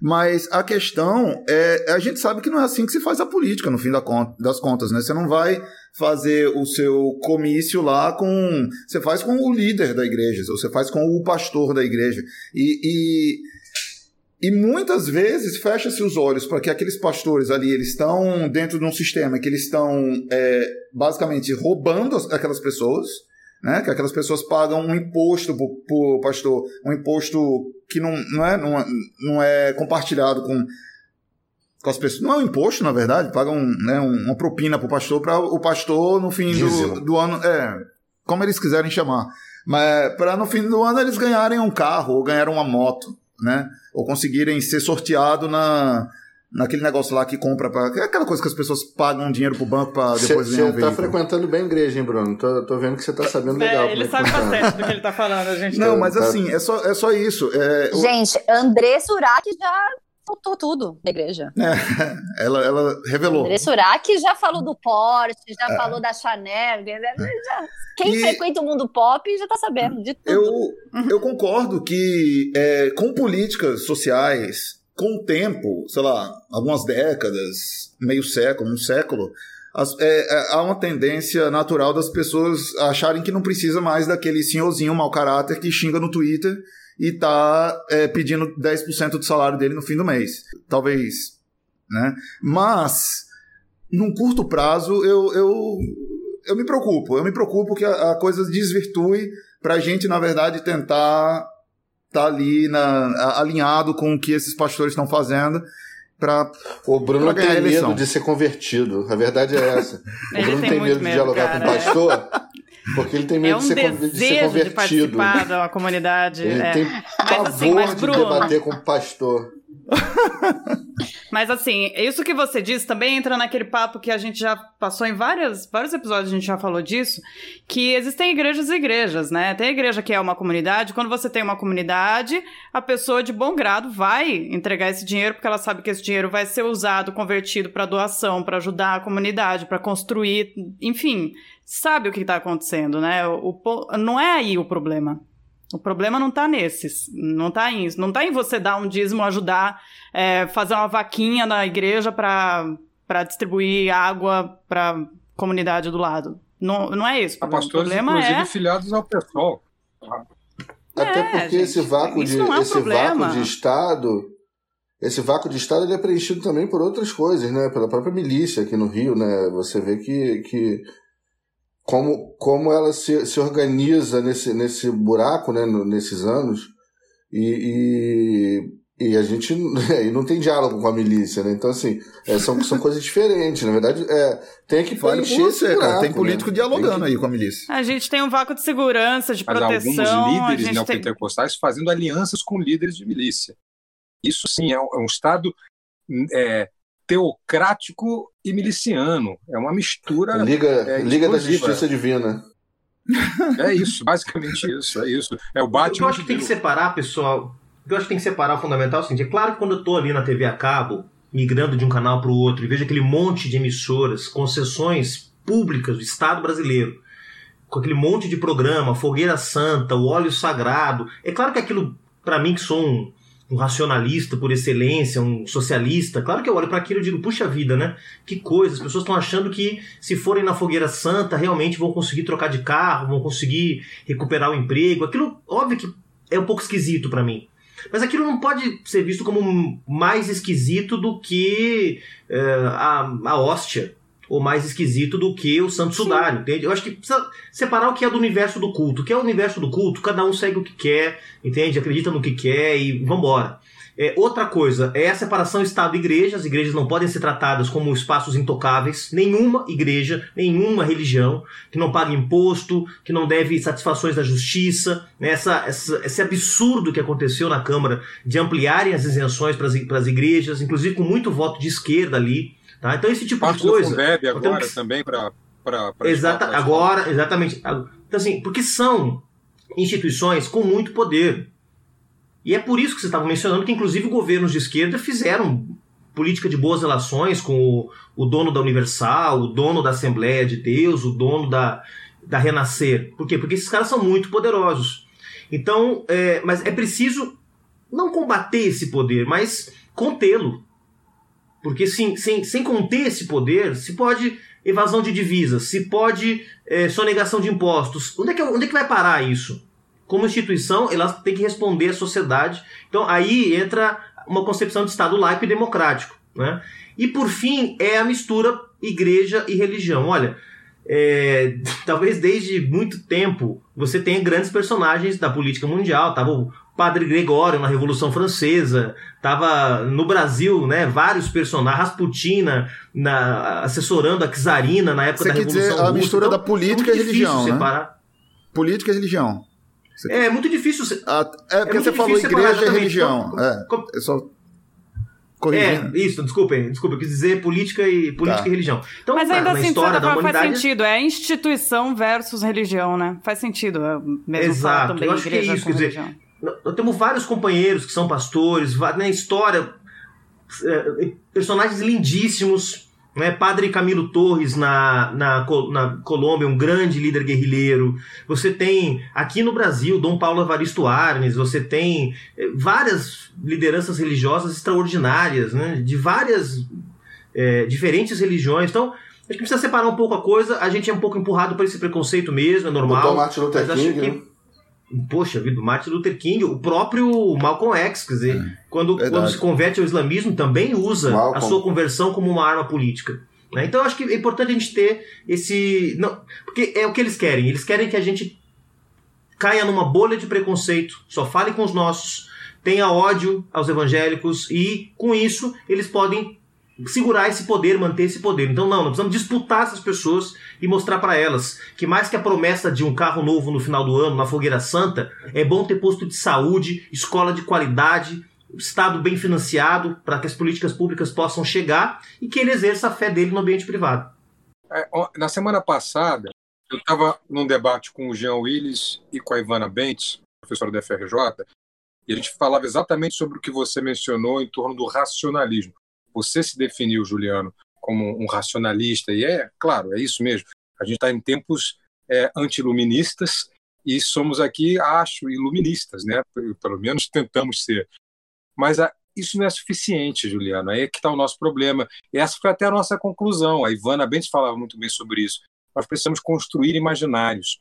Mas a questão é, a gente sabe que não é assim que se faz a política, no fim das contas, né? Você não vai fazer o seu comício lá com. Você faz com o líder da igreja, ou você faz com o pastor da igreja. E, e, e muitas vezes fecha-se os olhos para que aqueles pastores ali eles estão dentro de um sistema que eles estão é, basicamente roubando aquelas pessoas né? Que aquelas pessoas pagam um imposto por, pastor, um imposto que não, não, é, não, não é compartilhado com, com as pessoas. Não é um imposto, na verdade, pagam né, uma propina para o pastor, para o pastor, no fim do, do ano. É, como eles quiserem chamar. Mas para no fim do ano eles ganharem um carro ou ganharem uma moto, né? Ou conseguirem ser sorteado na, naquele negócio lá que compra para é aquela coisa que as pessoas pagam dinheiro pro banco para depois ganhar um Você tá frequentando bem a igreja, hein, Bruno? Tô, tô vendo que você tá sabendo é, legal. ele é sabe bastante do que ele tá falando, a gente. Não, mas assim, é só, é só isso. É, gente, André Surak já soltou tudo da igreja. É, ela, ela revelou. André Surak já falou do Porsche, já é. falou da Chanel. Já, quem e frequenta o mundo pop já tá sabendo de tudo. Eu, eu concordo que é, com políticas sociais com o tempo, sei lá, algumas décadas, meio século, um século, as, é, é, há uma tendência natural das pessoas acharem que não precisa mais daquele senhorzinho mau caráter que xinga no Twitter e tá é, pedindo 10% do salário dele no fim do mês. Talvez, né? Mas, num curto prazo, eu, eu, eu me preocupo. Eu me preocupo que a, a coisa desvirtue pra gente, na verdade, tentar tá ali na, alinhado com o que esses pastores estão fazendo para o Bruno tem medo de ser convertido. A verdade é essa. o Bruno tem, tem medo de dialogar cara. com o pastor. Porque ele tem medo é um de, ser, de ser convertido. De participar da comunidade. Ele, é. tem, mas, assim, mas, Bruno... de debater com o pastor. Mas assim, isso que você disse também entra naquele papo que a gente já passou em várias, vários episódios, a gente já falou disso, que existem igrejas e igrejas, né? Tem igreja que é uma comunidade, quando você tem uma comunidade, a pessoa de bom grado vai entregar esse dinheiro porque ela sabe que esse dinheiro vai ser usado, convertido para doação, para ajudar a comunidade, para construir, enfim, sabe o que está acontecendo, né? O, o, não é aí o problema. O problema não está nesses, não está em não tá em você dar um dízimo, ajudar, é, fazer uma vaquinha na igreja para distribuir água para comunidade do lado. Não, não é isso. O problema, pastores, o problema inclusive, é filiados ao pessoal. Até é, porque gente, esse vácuo de é um esse vácuo de estado, esse vácuo de estado ele é preenchido também por outras coisas, né? Pela própria milícia aqui no Rio, né? Você vê que, que como, como ela se, se organiza nesse, nesse buraco, né, nesses anos, e, e, e a gente e não tem diálogo com a milícia, né? Então, assim, é, são, são coisas diferentes. Na verdade, é, tem que vale preencher você, buraco, cara. Tem político né? dialogando tem que... aí com a milícia. A gente tem um vácuo de segurança, de Mas proteção. alguns líderes neopentecostais tem... fazendo alianças com líderes de milícia. Isso sim é um, é um Estado é, teocrático e miliciano. É uma mistura. Liga, é, Liga da Justiça Divina. É isso, basicamente isso, é isso. É o Batman. Eu acho que tem que separar, pessoal. Eu acho que tem que separar o fundamental é o seguinte: é claro que quando eu estou ali na TV a cabo, migrando de um canal para o outro, e vejo aquele monte de emissoras, concessões públicas do Estado brasileiro, com aquele monte de programa, Fogueira Santa, o Óleo Sagrado, é claro que aquilo, para mim que sou um um racionalista por excelência, um socialista, claro que eu olho para aquilo e digo, puxa vida, né? Que coisa, as pessoas estão achando que se forem na fogueira santa realmente vão conseguir trocar de carro, vão conseguir recuperar o emprego. Aquilo, óbvio que é um pouco esquisito para mim. Mas aquilo não pode ser visto como mais esquisito do que é, a, a hóstia, ou mais esquisito do que o santo sudário, entende? Eu acho que precisa separar o que é do universo do culto. O que é o universo do culto, cada um segue o que quer, entende? Acredita no que quer e vambora. É, outra coisa é a separação Estado-Igreja. As igrejas não podem ser tratadas como espaços intocáveis. Nenhuma igreja, nenhuma religião que não pague imposto, que não deve satisfações da justiça. Né? Essa, essa, esse absurdo que aconteceu na Câmara de ampliarem as isenções para as igrejas, inclusive com muito voto de esquerda ali. Tá? Então esse tipo Parte de coisa. Do Fundeb agora também para Exata, agora, exatamente. Então, assim, porque são instituições com muito poder. E é por isso que você estava mencionando que, inclusive, governos de esquerda fizeram política de boas relações com o, o dono da Universal, o dono da Assembleia de Deus, o dono da, da Renascer. Por quê? Porque esses caras são muito poderosos. Então, é, mas é preciso não combater esse poder, mas contê-lo. Porque sem, sem, sem conter esse poder, se pode evasão de divisas, se pode é, sonegação de impostos. Onde é, que, onde é que vai parar isso? Como instituição, ela tem que responder à sociedade. Então aí entra uma concepção de Estado laico e democrático. Né? E por fim, é a mistura igreja e religião. Olha, é, talvez desde muito tempo você tenha grandes personagens da política mundial. Tava o Padre Gregório na Revolução Francesa, tava no Brasil, né, vários personagens, Rasputina na, assessorando a czarina na época Você da Revolução dizer, Russa. a mistura então, da política é e religião, né? separar. Política e religião. Você... É, é muito difícil. Ah, é porque é você falou igreja e religião. Como, é, como... é só É, isso, desculpem, desculpa, eu quis dizer política e política tá. e religião. Então, Mas ainda na, assim, história da humanidade... faz sentido, é instituição versus religião, né? Faz sentido, mesmo Exato, também eu acho que é isso, quer dizer, nós temos vários companheiros que são pastores, na história, é, personagens lindíssimos. Né? Padre Camilo Torres na, na, na Colômbia, um grande líder guerrilheiro. Você tem aqui no Brasil Dom Paulo Evaristo Arnes, você tem é, várias lideranças religiosas extraordinárias, né? de várias é, diferentes religiões. Então, a gente precisa separar um pouco a coisa. A gente é um pouco empurrado por esse preconceito mesmo, é normal. Martin Luther King, que... né? Poxa vida, Martin Luther King, o próprio Malcolm X, quer dizer, é, quando, quando se converte ao islamismo, também usa Malcolm. a sua conversão como uma arma política. Né? Então eu acho que é importante a gente ter esse. Não, porque é o que eles querem. Eles querem que a gente caia numa bolha de preconceito, só fale com os nossos, tenha ódio aos evangélicos e, com isso, eles podem segurar esse poder, manter esse poder. Então, não, nós precisamos disputar essas pessoas e mostrar para elas que mais que a promessa de um carro novo no final do ano, na fogueira santa, é bom ter posto de saúde, escola de qualidade, Estado bem financiado para que as políticas públicas possam chegar e que ele exerça a fé dele no ambiente privado. É, na semana passada, eu estava num debate com o Jean Willis e com a Ivana Bentes, professora da FRJ, e a gente falava exatamente sobre o que você mencionou em torno do racionalismo. Você se definiu, Juliano, como um racionalista, e é, claro, é isso mesmo. A gente está em tempos é, antiluministas e somos aqui, acho, iluministas, né? Pelo menos tentamos ser. Mas a, isso não é suficiente, Juliano. Aí é que está o nosso problema. E essa foi até a nossa conclusão. A Ivana Bentes falava muito bem sobre isso. Nós precisamos construir imaginários.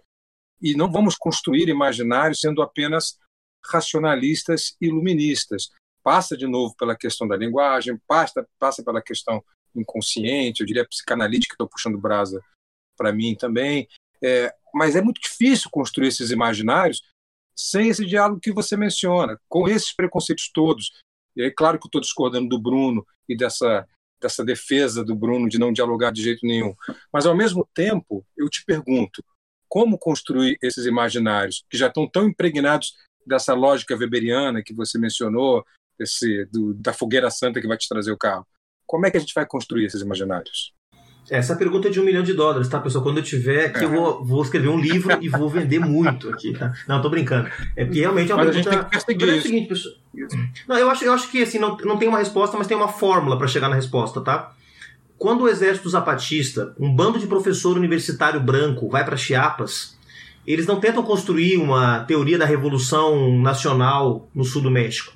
E não vamos construir imaginários sendo apenas racionalistas iluministas. Passa de novo pela questão da linguagem, passa, passa pela questão inconsciente, eu diria psicanalítica, estou puxando brasa para mim também. É, mas é muito difícil construir esses imaginários sem esse diálogo que você menciona, com esses preconceitos todos. E aí, claro que eu estou discordando do Bruno e dessa, dessa defesa do Bruno de não dialogar de jeito nenhum. Mas, ao mesmo tempo, eu te pergunto, como construir esses imaginários que já estão tão impregnados dessa lógica weberiana que você mencionou, esse, do, da fogueira santa que vai te trazer o carro? Como é que a gente vai construir esses imaginários? Essa pergunta é de um milhão de dólares, tá, pessoal? Quando eu tiver aqui, eu vou, vou escrever um livro e vou vender muito aqui, tá? Não, tô brincando. É porque realmente é uma mas pergunta. A gente tem que é o seguinte, pessoal. Não, eu acho, eu acho que assim, não, não tem uma resposta, mas tem uma fórmula para chegar na resposta, tá? Quando o exército zapatista, um bando de professor universitário branco, vai para Chiapas, eles não tentam construir uma teoria da revolução nacional no sul do México.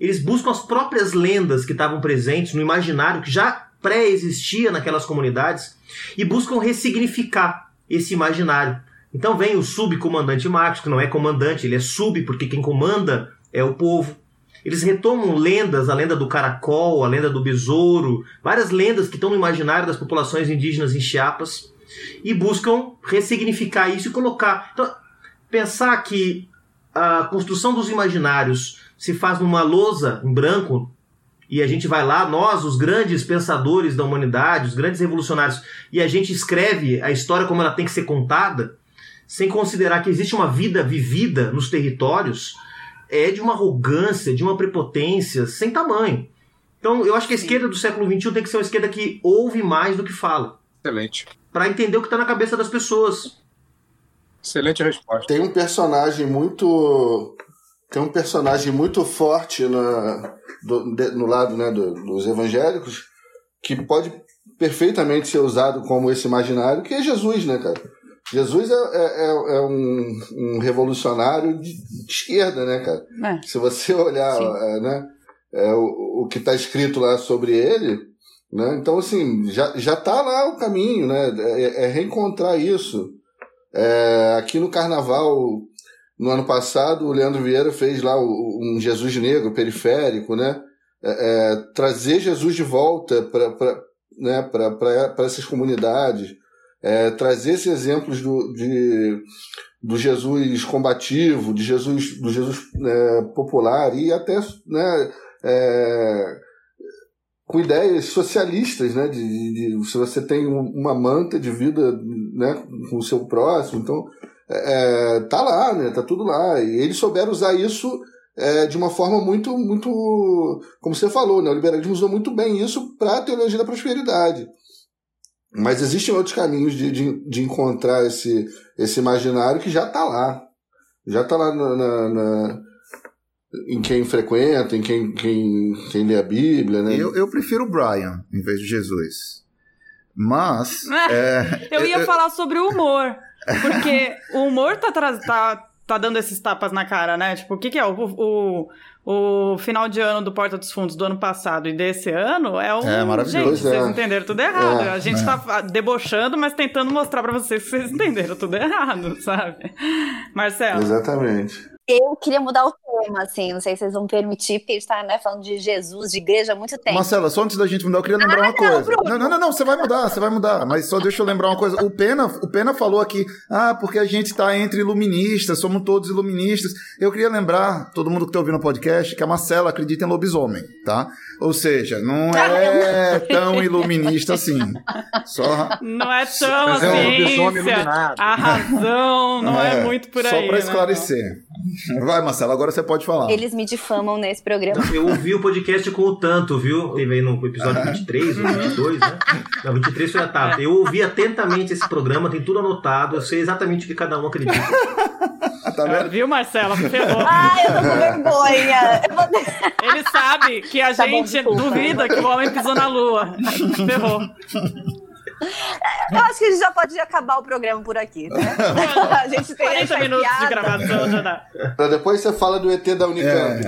Eles buscam as próprias lendas que estavam presentes no imaginário que já pré-existia naquelas comunidades e buscam ressignificar esse imaginário. Então vem o subcomandante Marcos, que não é comandante, ele é sub, porque quem comanda é o povo. Eles retomam lendas, a lenda do caracol, a lenda do besouro, várias lendas que estão no imaginário das populações indígenas em Chiapas e buscam ressignificar isso e colocar. Então, pensar que a construção dos imaginários se faz numa lousa em branco e a gente vai lá, nós, os grandes pensadores da humanidade, os grandes revolucionários, e a gente escreve a história como ela tem que ser contada, sem considerar que existe uma vida vivida nos territórios, é de uma arrogância, de uma prepotência sem tamanho. Então, eu acho que a esquerda do século XXI tem que ser uma esquerda que ouve mais do que fala. Excelente. Para entender o que está na cabeça das pessoas. Excelente resposta. Tem um personagem muito. Tem um personagem muito forte na, do, de, no lado né, do, dos evangélicos que pode perfeitamente ser usado como esse imaginário, que é Jesus, né, cara? Jesus é, é, é, é um, um, revolucionário de, de, esquerda, né, cara? É. Se você olhar é, né, é, o, o que está escrito lá sobre ele, né? Então, assim, já, já tá lá o caminho, né? É, é reencontrar isso. É, aqui no Carnaval, no ano passado, o Leandro Vieira fez lá um Jesus negro, periférico, né? É, é, trazer Jesus de volta para né, essas comunidades, é, trazer esses exemplos do, de, do Jesus combativo, de Jesus, do Jesus é, popular e até né, é, com ideias socialistas, né? De, de, se você tem uma manta de vida né, com o seu próximo, então é, tá lá, né? Tá tudo lá. E eles souberam usar isso é, de uma forma muito, muito, como você falou, né? O liberalismo usou muito bem isso para a teologia da prosperidade. Mas existem outros caminhos de, de, de, encontrar esse, esse imaginário que já está lá. Já está lá na, na, na, em quem frequenta, em quem, quem, quem lê a Bíblia, né? Eu, eu prefiro o Brian em vez de Jesus. Mas. é, eu ia eu, falar sobre o humor. Porque o humor tá, tá, tá dando esses tapas na cara, né? Tipo, o que, que é? O, o, o final de ano do Porta dos Fundos do ano passado e desse ano é um. É maravilhoso. Gente, vocês é. entenderam tudo errado. É, a gente é. tá debochando, mas tentando mostrar para vocês que vocês entenderam tudo errado, sabe? Marcelo. Exatamente. Eu queria mudar o tema, assim, não sei se vocês vão permitir, porque a gente tá né, falando de Jesus, de igreja há muito tempo. Marcela, só antes da gente mudar, eu queria lembrar ah, uma não, coisa. Não, não, não, não, você vai mudar, você vai mudar, mas só deixa eu lembrar uma coisa. O Pena, o Pena falou aqui, ah, porque a gente tá entre iluministas, somos todos iluministas. Eu queria lembrar, todo mundo que tá ouvindo o podcast, que a Marcela acredita em lobisomem, tá? Ou seja, não é tão iluminista assim. Só... Não é tão assim. É um lobisomem iluminado. A razão não é, é muito por aí. Só para esclarecer. Né? Vai, Marcelo, agora você pode falar. Eles me difamam nesse programa. Eu ouvi o podcast com o Tanto, viu? Teve aí no episódio 23 ou 22, né? Não, 23 foi a Tata. Eu ouvi atentamente esse programa, tem tudo anotado, eu sei exatamente o que cada um acredita. tá vendo? É, viu, Marcela? Ferrou. Ah, eu tô com vergonha. Ele sabe que a tá gente bom, duvida que o homem pisou na lua. Ferrou. Eu acho que a gente já pode acabar o programa por aqui, né? A gente tem 40 minutos piada. de gravação já dá. Pra depois você fala do ET da Unicamp.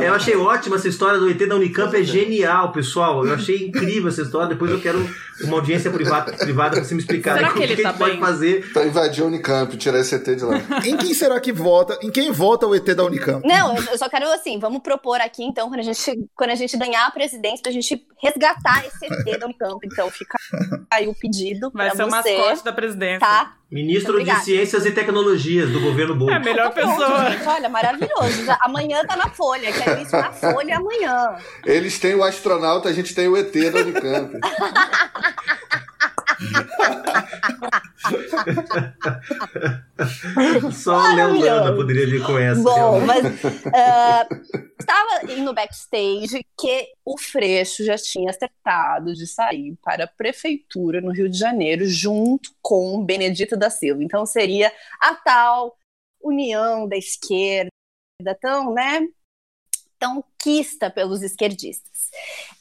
É. Eu achei ótima essa história do ET da Unicamp, é genial, pessoal. Eu achei incrível essa história. Depois eu quero uma audiência privada, privada pra você me explicar será que ele o que tá a gente bem? pode fazer. Pra invadir a Unicamp, tirar esse ET de lá. em quem será que vota? Em quem vota o ET da Unicamp? Não, eu só quero assim, vamos propor aqui, então, quando a gente, quando a gente ganhar a presidência, pra gente resgatar esse ET da Unicamp. Então, fica aí o pedido. Vai ser você, o mascote da presidência. Tá? Ministro de Ciências e Tecnologias do governo Bolsonaro. É a melhor pessoa. Gente, olha, maravilhoso. Já, amanhã tá na Folha. Quero isso na Folha amanhã. Eles têm o astronauta, a gente tem o ET da Unicamp. Só a Leolanda poderia vir com essa. Bom, mas uh, estava indo backstage que o Freixo já tinha acertado de sair para a prefeitura no Rio de Janeiro junto com Benedito da Silva. Então seria a tal união da esquerda, tão, né, tão quista pelos esquerdistas.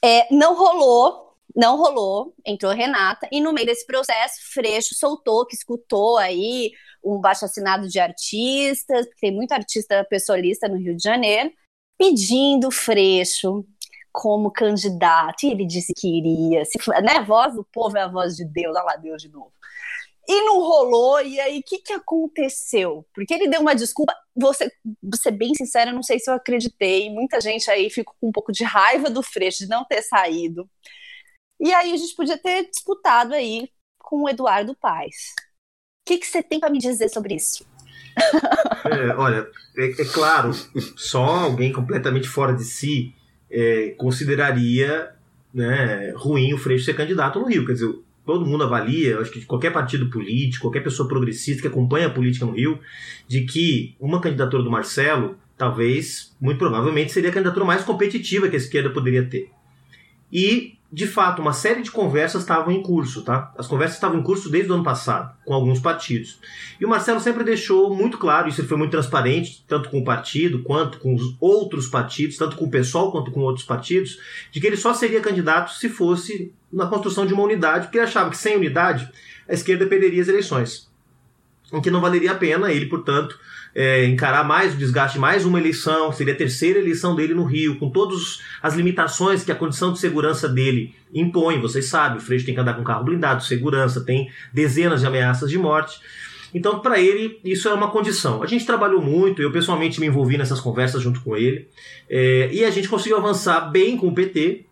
É, não rolou não rolou, entrou Renata, e no meio desse processo, Freixo soltou, que escutou aí um baixo assinado de artistas, porque tem muito artista pessoalista no Rio de Janeiro, pedindo Freixo como candidato, e ele disse que iria, se, né, a voz do povo é a voz de Deus, olha lá Deus de novo. E não rolou, e aí o que, que aconteceu? Porque ele deu uma desculpa, vou ser, ser bem sincera, não sei se eu acreditei, muita gente aí ficou com um pouco de raiva do Freixo de não ter saído, e aí a gente podia ter disputado aí com o Eduardo Paes. O que, você tem para me dizer sobre isso? É, olha, é, é, claro, só alguém completamente fora de si é, consideraria né, ruim o Freixo ser candidato no Rio. Quer dizer, todo mundo avalia, acho que qualquer partido político, qualquer pessoa progressista que acompanha a política no Rio, de que uma candidatura do Marcelo, talvez, muito provavelmente, seria a candidatura mais competitiva que a esquerda poderia ter. E de fato, uma série de conversas estavam em curso, tá? As conversas estavam em curso desde o ano passado, com alguns partidos. E o Marcelo sempre deixou muito claro, isso foi muito transparente, tanto com o partido, quanto com os outros partidos, tanto com o pessoal quanto com outros partidos, de que ele só seria candidato se fosse na construção de uma unidade, porque ele achava que sem unidade a esquerda perderia as eleições. Em que não valeria a pena ele, portanto, é, encarar mais o desgaste de mais uma eleição, seria a terceira eleição dele no Rio, com todas as limitações que a condição de segurança dele impõe. Vocês sabem, o Freixo tem que andar com carro blindado, segurança, tem dezenas de ameaças de morte. Então, para ele, isso é uma condição. A gente trabalhou muito, eu pessoalmente me envolvi nessas conversas junto com ele, é, e a gente conseguiu avançar bem com o PT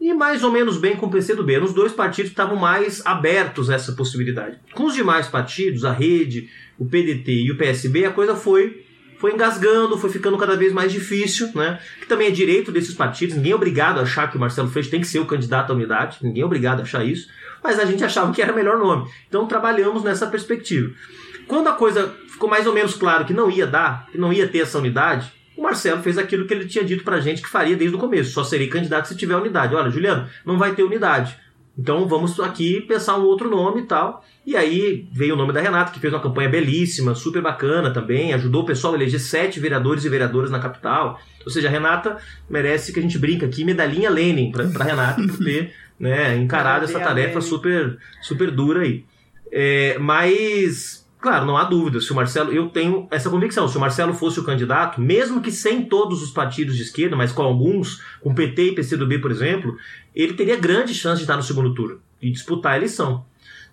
e mais ou menos bem com o PCdoB. Os dois partidos estavam mais abertos a essa possibilidade. Com os demais partidos, a Rede, o PDT e o PSB, a coisa foi foi engasgando, foi ficando cada vez mais difícil, né? Que também é direito desses partidos, ninguém é obrigado a achar que o Marcelo Freixo tem que ser o candidato à unidade, ninguém é obrigado a achar isso, mas a gente achava que era o melhor nome. Então trabalhamos nessa perspectiva. Quando a coisa ficou mais ou menos claro que não ia dar, que não ia ter essa unidade, o Marcelo fez aquilo que ele tinha dito pra gente que faria desde o começo, só seria candidato se tiver unidade. Olha, Juliano, não vai ter unidade. Então vamos aqui pensar um outro nome e tal. E aí veio o nome da Renata, que fez uma campanha belíssima, super bacana também, ajudou o pessoal a eleger sete vereadores e vereadoras na capital. Ou seja, a Renata merece que a gente brinca aqui, medalhinha Lenin para Renata por ter né, encarado essa tarefa super, super dura aí. É, mas Claro, não há dúvida. Se o Marcelo, eu tenho essa convicção. Se o Marcelo fosse o candidato, mesmo que sem todos os partidos de esquerda, mas com alguns, com PT e PCdoB, por exemplo, ele teria grande chance de estar no segundo turno e disputar a eleição.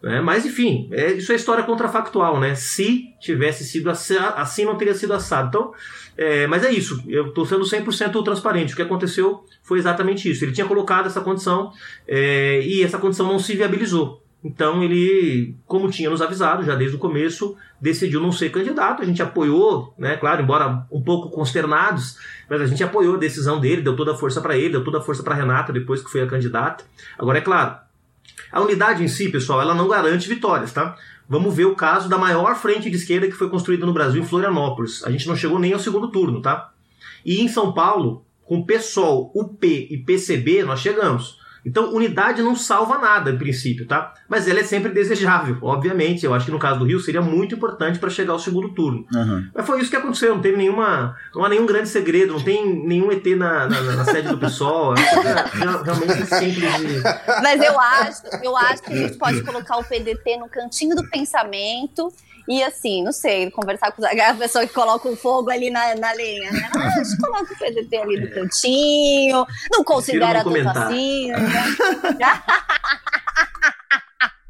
Né? Mas, enfim, é, isso é história contrafactual, né? Se tivesse sido assim, assim não teria sido assado. Então, é, mas é isso, eu estou sendo 100% transparente. O que aconteceu foi exatamente isso. Ele tinha colocado essa condição é, e essa condição não se viabilizou. Então ele, como tinha nos avisado já desde o começo, decidiu não ser candidato. A gente apoiou, né? Claro, embora um pouco consternados, mas a gente apoiou a decisão dele, deu toda a força para ele, deu toda a força para Renata depois que foi a candidata. Agora é claro, a unidade em si, pessoal, ela não garante vitórias, tá? Vamos ver o caso da maior frente de esquerda que foi construída no Brasil, em Florianópolis. A gente não chegou nem ao segundo turno, tá? E em São Paulo, com PSOL, UP e PCB, nós chegamos. Então, unidade não salva nada, em princípio, tá? Mas ela é sempre desejável, obviamente. Eu acho que no caso do Rio seria muito importante para chegar ao segundo turno. Uhum. Mas foi isso que aconteceu, não teve nenhuma. Não há nenhum grande segredo, não tem nenhum ET na, na, na sede do PSOL. É realmente simples de... Mas eu acho, eu acho que a gente pode colocar o PDT no cantinho do pensamento e assim, não sei, conversar com a pessoa que coloca o fogo ali na, na lenha, né? Ah, coloca o PDT ali no cantinho, não considera tanto assim. Né?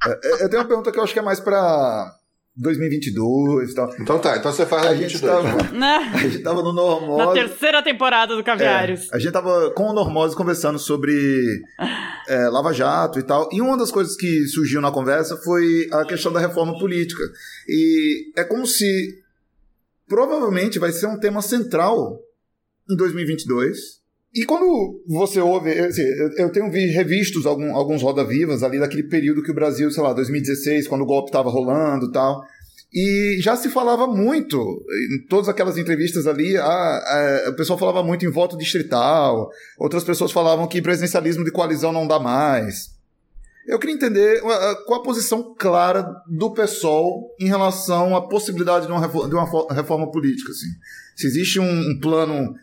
É, eu tenho uma pergunta que eu acho que é mais para 2022 e tal. Então tá, então você faz a, a 22. Gente tava, né? a gente tava no Normose. Na terceira temporada do Caviários. É, a gente tava com o Normose conversando sobre é, Lava Jato e tal. E uma das coisas que surgiu na conversa foi a questão da reforma política. E é como se provavelmente vai ser um tema central em 2022. E quando você ouve, assim, eu tenho revistos alguns, roda-vivas ali daquele período que o Brasil, sei lá, 2016, quando o golpe estava rolando e tal. E já se falava muito, em todas aquelas entrevistas ali, a, a, o pessoal falava muito em voto distrital, outras pessoas falavam que presidencialismo de coalizão não dá mais. Eu queria entender qual a posição clara do PSOL em relação à possibilidade de uma reforma, de uma reforma política. Assim. Se existe um, um plano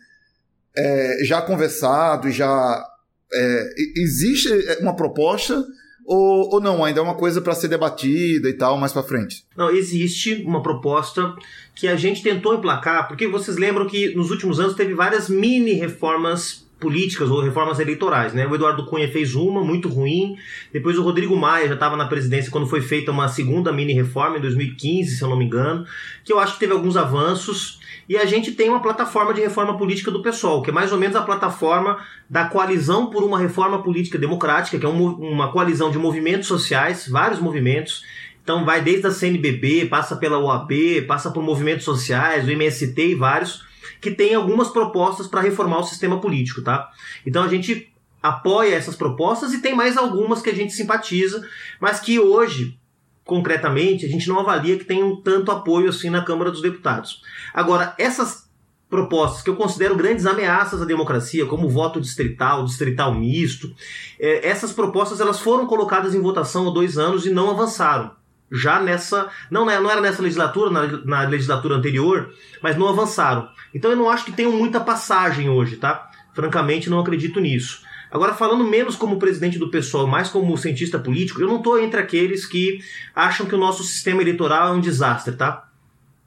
é, já conversado, já é, existe uma proposta ou, ou não? Ainda é uma coisa para ser debatida e tal mais para frente? Não, existe uma proposta que a gente tentou emplacar, porque vocês lembram que nos últimos anos teve várias mini reformas políticas ou reformas eleitorais, né? O Eduardo Cunha fez uma muito ruim, depois o Rodrigo Maia já estava na presidência quando foi feita uma segunda mini reforma em 2015, se eu não me engano, que eu acho que teve alguns avanços. E a gente tem uma plataforma de reforma política do PSOL, que é mais ou menos a plataforma da coalizão por uma reforma política democrática, que é um, uma coalizão de movimentos sociais, vários movimentos. Então vai desde a CNBB, passa pela OAB, passa por movimentos sociais, o MST e vários, que tem algumas propostas para reformar o sistema político, tá? Então a gente apoia essas propostas e tem mais algumas que a gente simpatiza, mas que hoje concretamente, a gente não avalia que tenham tanto apoio assim na Câmara dos Deputados. Agora, essas propostas que eu considero grandes ameaças à democracia, como o voto distrital, distrital misto, é, essas propostas elas foram colocadas em votação há dois anos e não avançaram. Já nessa. Não, não era nessa legislatura, na, na legislatura anterior, mas não avançaram. Então eu não acho que tenham muita passagem hoje, tá? Francamente, não acredito nisso. Agora, falando menos como presidente do pessoal, mais como cientista político, eu não estou entre aqueles que acham que o nosso sistema eleitoral é um desastre, tá?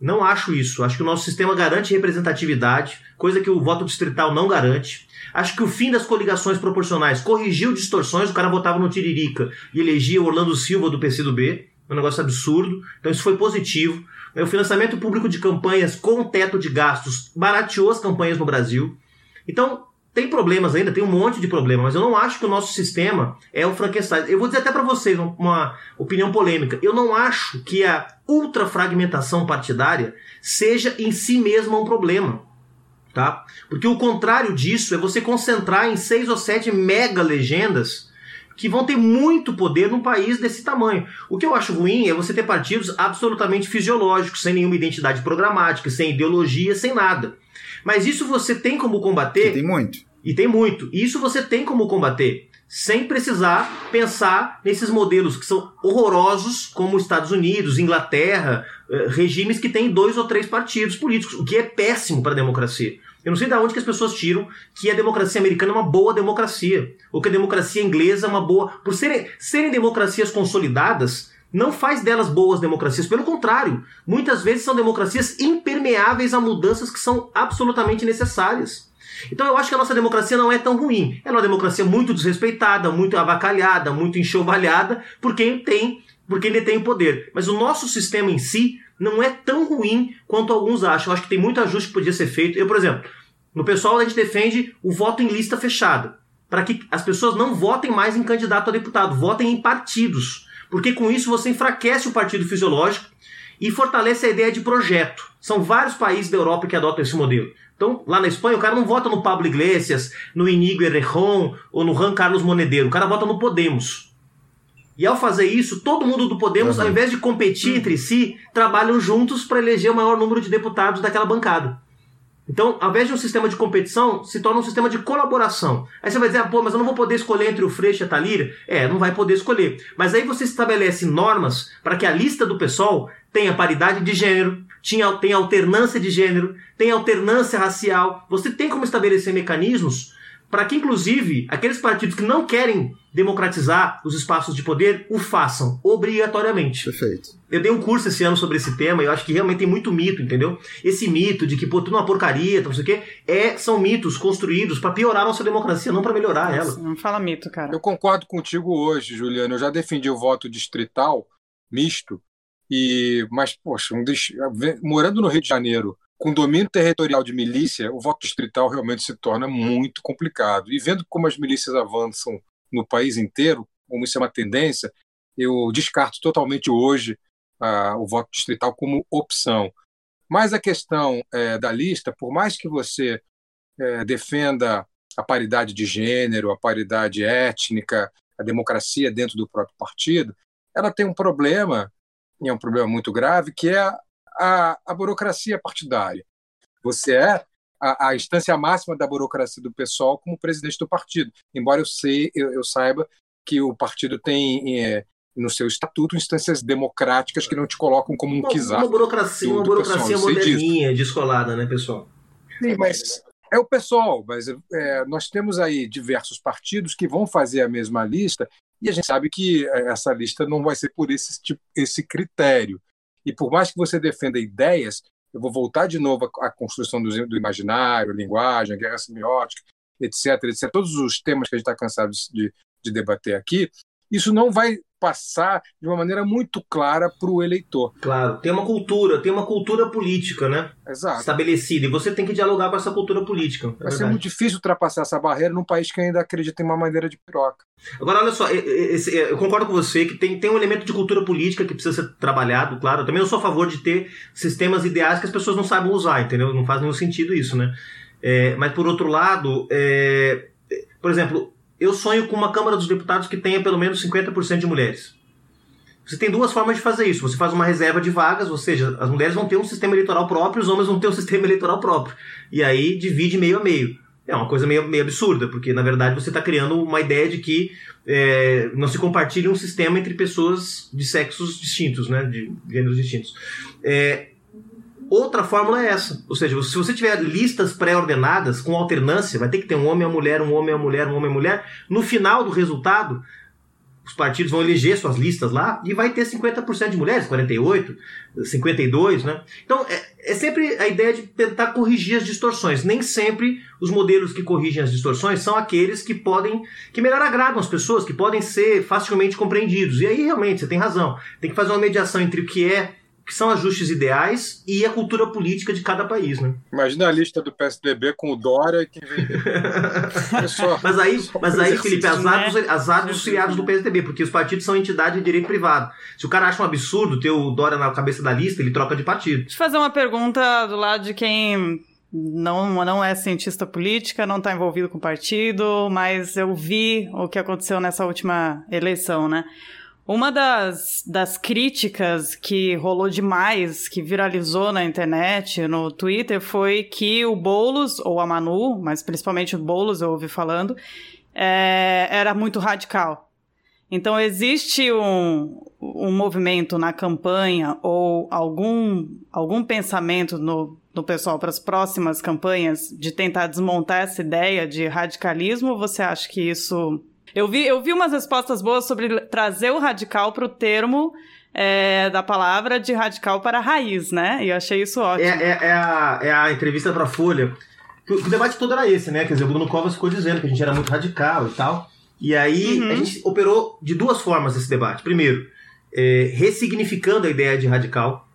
Não acho isso. Acho que o nosso sistema garante representatividade, coisa que o voto distrital não garante. Acho que o fim das coligações proporcionais corrigiu distorções. O cara votava no Tiririca e elegia Orlando Silva do PCdoB. Um negócio absurdo. Então isso foi positivo. O financiamento público de campanhas com teto de gastos barateou as campanhas no Brasil. Então, tem problemas ainda, tem um monte de problemas, mas eu não acho que o nosso sistema é o Frankenstein. Eu vou dizer até para vocês uma opinião polêmica. Eu não acho que a ultrafragmentação partidária seja em si mesma um problema. Tá? Porque o contrário disso é você concentrar em seis ou sete mega legendas que vão ter muito poder num país desse tamanho. O que eu acho ruim é você ter partidos absolutamente fisiológicos, sem nenhuma identidade programática, sem ideologia, sem nada. Mas isso você tem como combater. Que tem muito. E tem muito. Isso você tem como combater sem precisar pensar nesses modelos que são horrorosos, como Estados Unidos, Inglaterra, eh, regimes que têm dois ou três partidos políticos, o que é péssimo para a democracia. Eu não sei de onde que as pessoas tiram que a democracia americana é uma boa democracia, ou que a democracia inglesa é uma boa. Por serem, serem democracias consolidadas, não faz delas boas democracias. Pelo contrário, muitas vezes são democracias impermeáveis a mudanças que são absolutamente necessárias. Então eu acho que a nossa democracia não é tão ruim. Ela é uma democracia muito desrespeitada, muito avacalhada, muito enxovalhada por quem tem porque ele tem o poder. Mas o nosso sistema em si não é tão ruim quanto alguns acham. Eu acho que tem muito ajuste que podia ser feito. Eu, por exemplo, no pessoal a gente defende o voto em lista fechada, para que as pessoas não votem mais em candidato a deputado, votem em partidos, porque com isso você enfraquece o partido fisiológico e fortalece a ideia de projeto. São vários países da Europa que adotam esse modelo. Então, lá na Espanha, o cara não vota no Pablo Iglesias, no Inigo Errejón ou no Juan Carlos Monedero. O cara vota no Podemos. E ao fazer isso, todo mundo do Podemos, uhum. ao invés de competir entre si, trabalham juntos para eleger o maior número de deputados daquela bancada. Então, ao invés de um sistema de competição, se torna um sistema de colaboração. Aí você vai dizer, ah, pô, mas eu não vou poder escolher entre o Freixo e a Talíria. É, não vai poder escolher. Mas aí você estabelece normas para que a lista do pessoal tenha paridade de gênero, tenha alternância de gênero, tenha alternância racial. Você tem como estabelecer mecanismos para que, inclusive, aqueles partidos que não querem democratizar os espaços de poder o façam, obrigatoriamente. Perfeito. Eu dei um curso esse ano sobre esse tema e eu acho que realmente tem muito mito, entendeu? Esse mito de que, pô, tudo é uma porcaria, não sei o quê, é, são mitos construídos para piorar a nossa democracia, não para melhorar ela. Não fala mito, cara. Eu concordo contigo hoje, Juliano. Eu já defendi o voto distrital misto, e mas, poxa, um, morando no Rio de Janeiro, com domínio territorial de milícia, o voto distrital realmente se torna muito complicado. E vendo como as milícias avançam no país inteiro, como isso é uma tendência, eu descarto totalmente hoje ah, o voto distrital como opção. Mas a questão é, da lista, por mais que você é, defenda a paridade de gênero, a paridade étnica, a democracia dentro do próprio partido, ela tem um problema, e é um problema muito grave, que é a, a burocracia partidária. Você é a, a, instância máxima da burocracia do pessoal como presidente do partido. Embora eu, sei, eu, eu saiba que o partido tem é, no seu estatuto instâncias democráticas que não te colocam como um czar. Uma burocracia, uma burocracia moderninha, descolada, né, pessoal? Sim, mas é o pessoal, mas é, nós temos aí diversos partidos que vão fazer a mesma lista e a gente sabe que é, essa lista não vai ser por esse, tipo, esse critério. E por mais que você defenda ideias, eu vou voltar de novo à, construção do, do imaginário, linguagem, guerra semiótica, etc, etc, todos os temas que a gente está cansado de, de debater aqui, isso não vai passar de uma maneira muito clara para o eleitor. Claro, tem uma cultura, tem uma cultura política, né? Exato. Estabelecida, e você tem que dialogar com essa cultura política. É vai ser muito difícil ultrapassar essa barreira num país que ainda acredita em uma maneira de piroca. Agora, olha só, eu concordo com você que tem, tem um elemento de cultura política que precisa ser trabalhado, claro. Eu também eu sou a favor de ter sistemas ideais que as pessoas não saibam usar, entendeu? Não faz nenhum sentido isso, né? É, mas, por outro lado, é, por exemplo, eu sonho com uma Câmara dos Deputados que tenha pelo menos 50% de mulheres. Você tem duas formas de fazer isso. Você faz uma reserva de vagas, ou seja, as mulheres vão ter um sistema eleitoral próprio, os homens vão ter um sistema eleitoral próprio. E aí divide meio a meio. É uma coisa meio, meio absurda, porque na verdade você está criando uma ideia de que é, não se compartilha um sistema entre pessoas de sexos distintos, né, de gêneros distintos. É, Outra fórmula é essa. Ou seja, se você tiver listas pré-ordenadas com alternância, vai ter que ter um homem a mulher, um homem a mulher, um homem a mulher. No final do resultado, os partidos vão eleger suas listas lá e vai ter 50% de mulheres, 48, 52, né? Então, é, é sempre a ideia de tentar corrigir as distorções. Nem sempre os modelos que corrigem as distorções são aqueles que podem, que melhor agradam as pessoas, que podem ser facilmente compreendidos. E aí, realmente, você tem razão. Tem que fazer uma mediação entre o que é que são ajustes ideais e a cultura política de cada país, né? Imagina a lista do PSDB com o Dória e quem vem. só, mas aí, mas aí Felipe, azar dos, azar dos filiados do PSDB, porque os partidos são entidade de direito privado. Se o cara acha um absurdo ter o Dória na cabeça da lista, ele troca de partido. Deixa eu fazer uma pergunta do lado de quem não, não é cientista política, não está envolvido com partido, mas eu vi o que aconteceu nessa última eleição, né? Uma das, das críticas que rolou demais, que viralizou na internet, no Twitter, foi que o Boulos, ou a Manu, mas principalmente o Boulos, eu ouvi falando, é, era muito radical. Então, existe um, um movimento na campanha ou algum, algum pensamento no, no pessoal para as próximas campanhas de tentar desmontar essa ideia de radicalismo? Ou você acha que isso eu vi, eu vi umas respostas boas sobre trazer o radical para o termo é, da palavra de radical para raiz, né? E eu achei isso ótimo. É, é, é a, é a entrevista para a Folha. O, o debate todo era esse, né? Quer dizer, o Bruno Covas ficou dizendo que a gente era muito radical e tal. E aí uhum. a gente operou de duas formas esse debate. Primeiro, é, ressignificando a ideia de radical.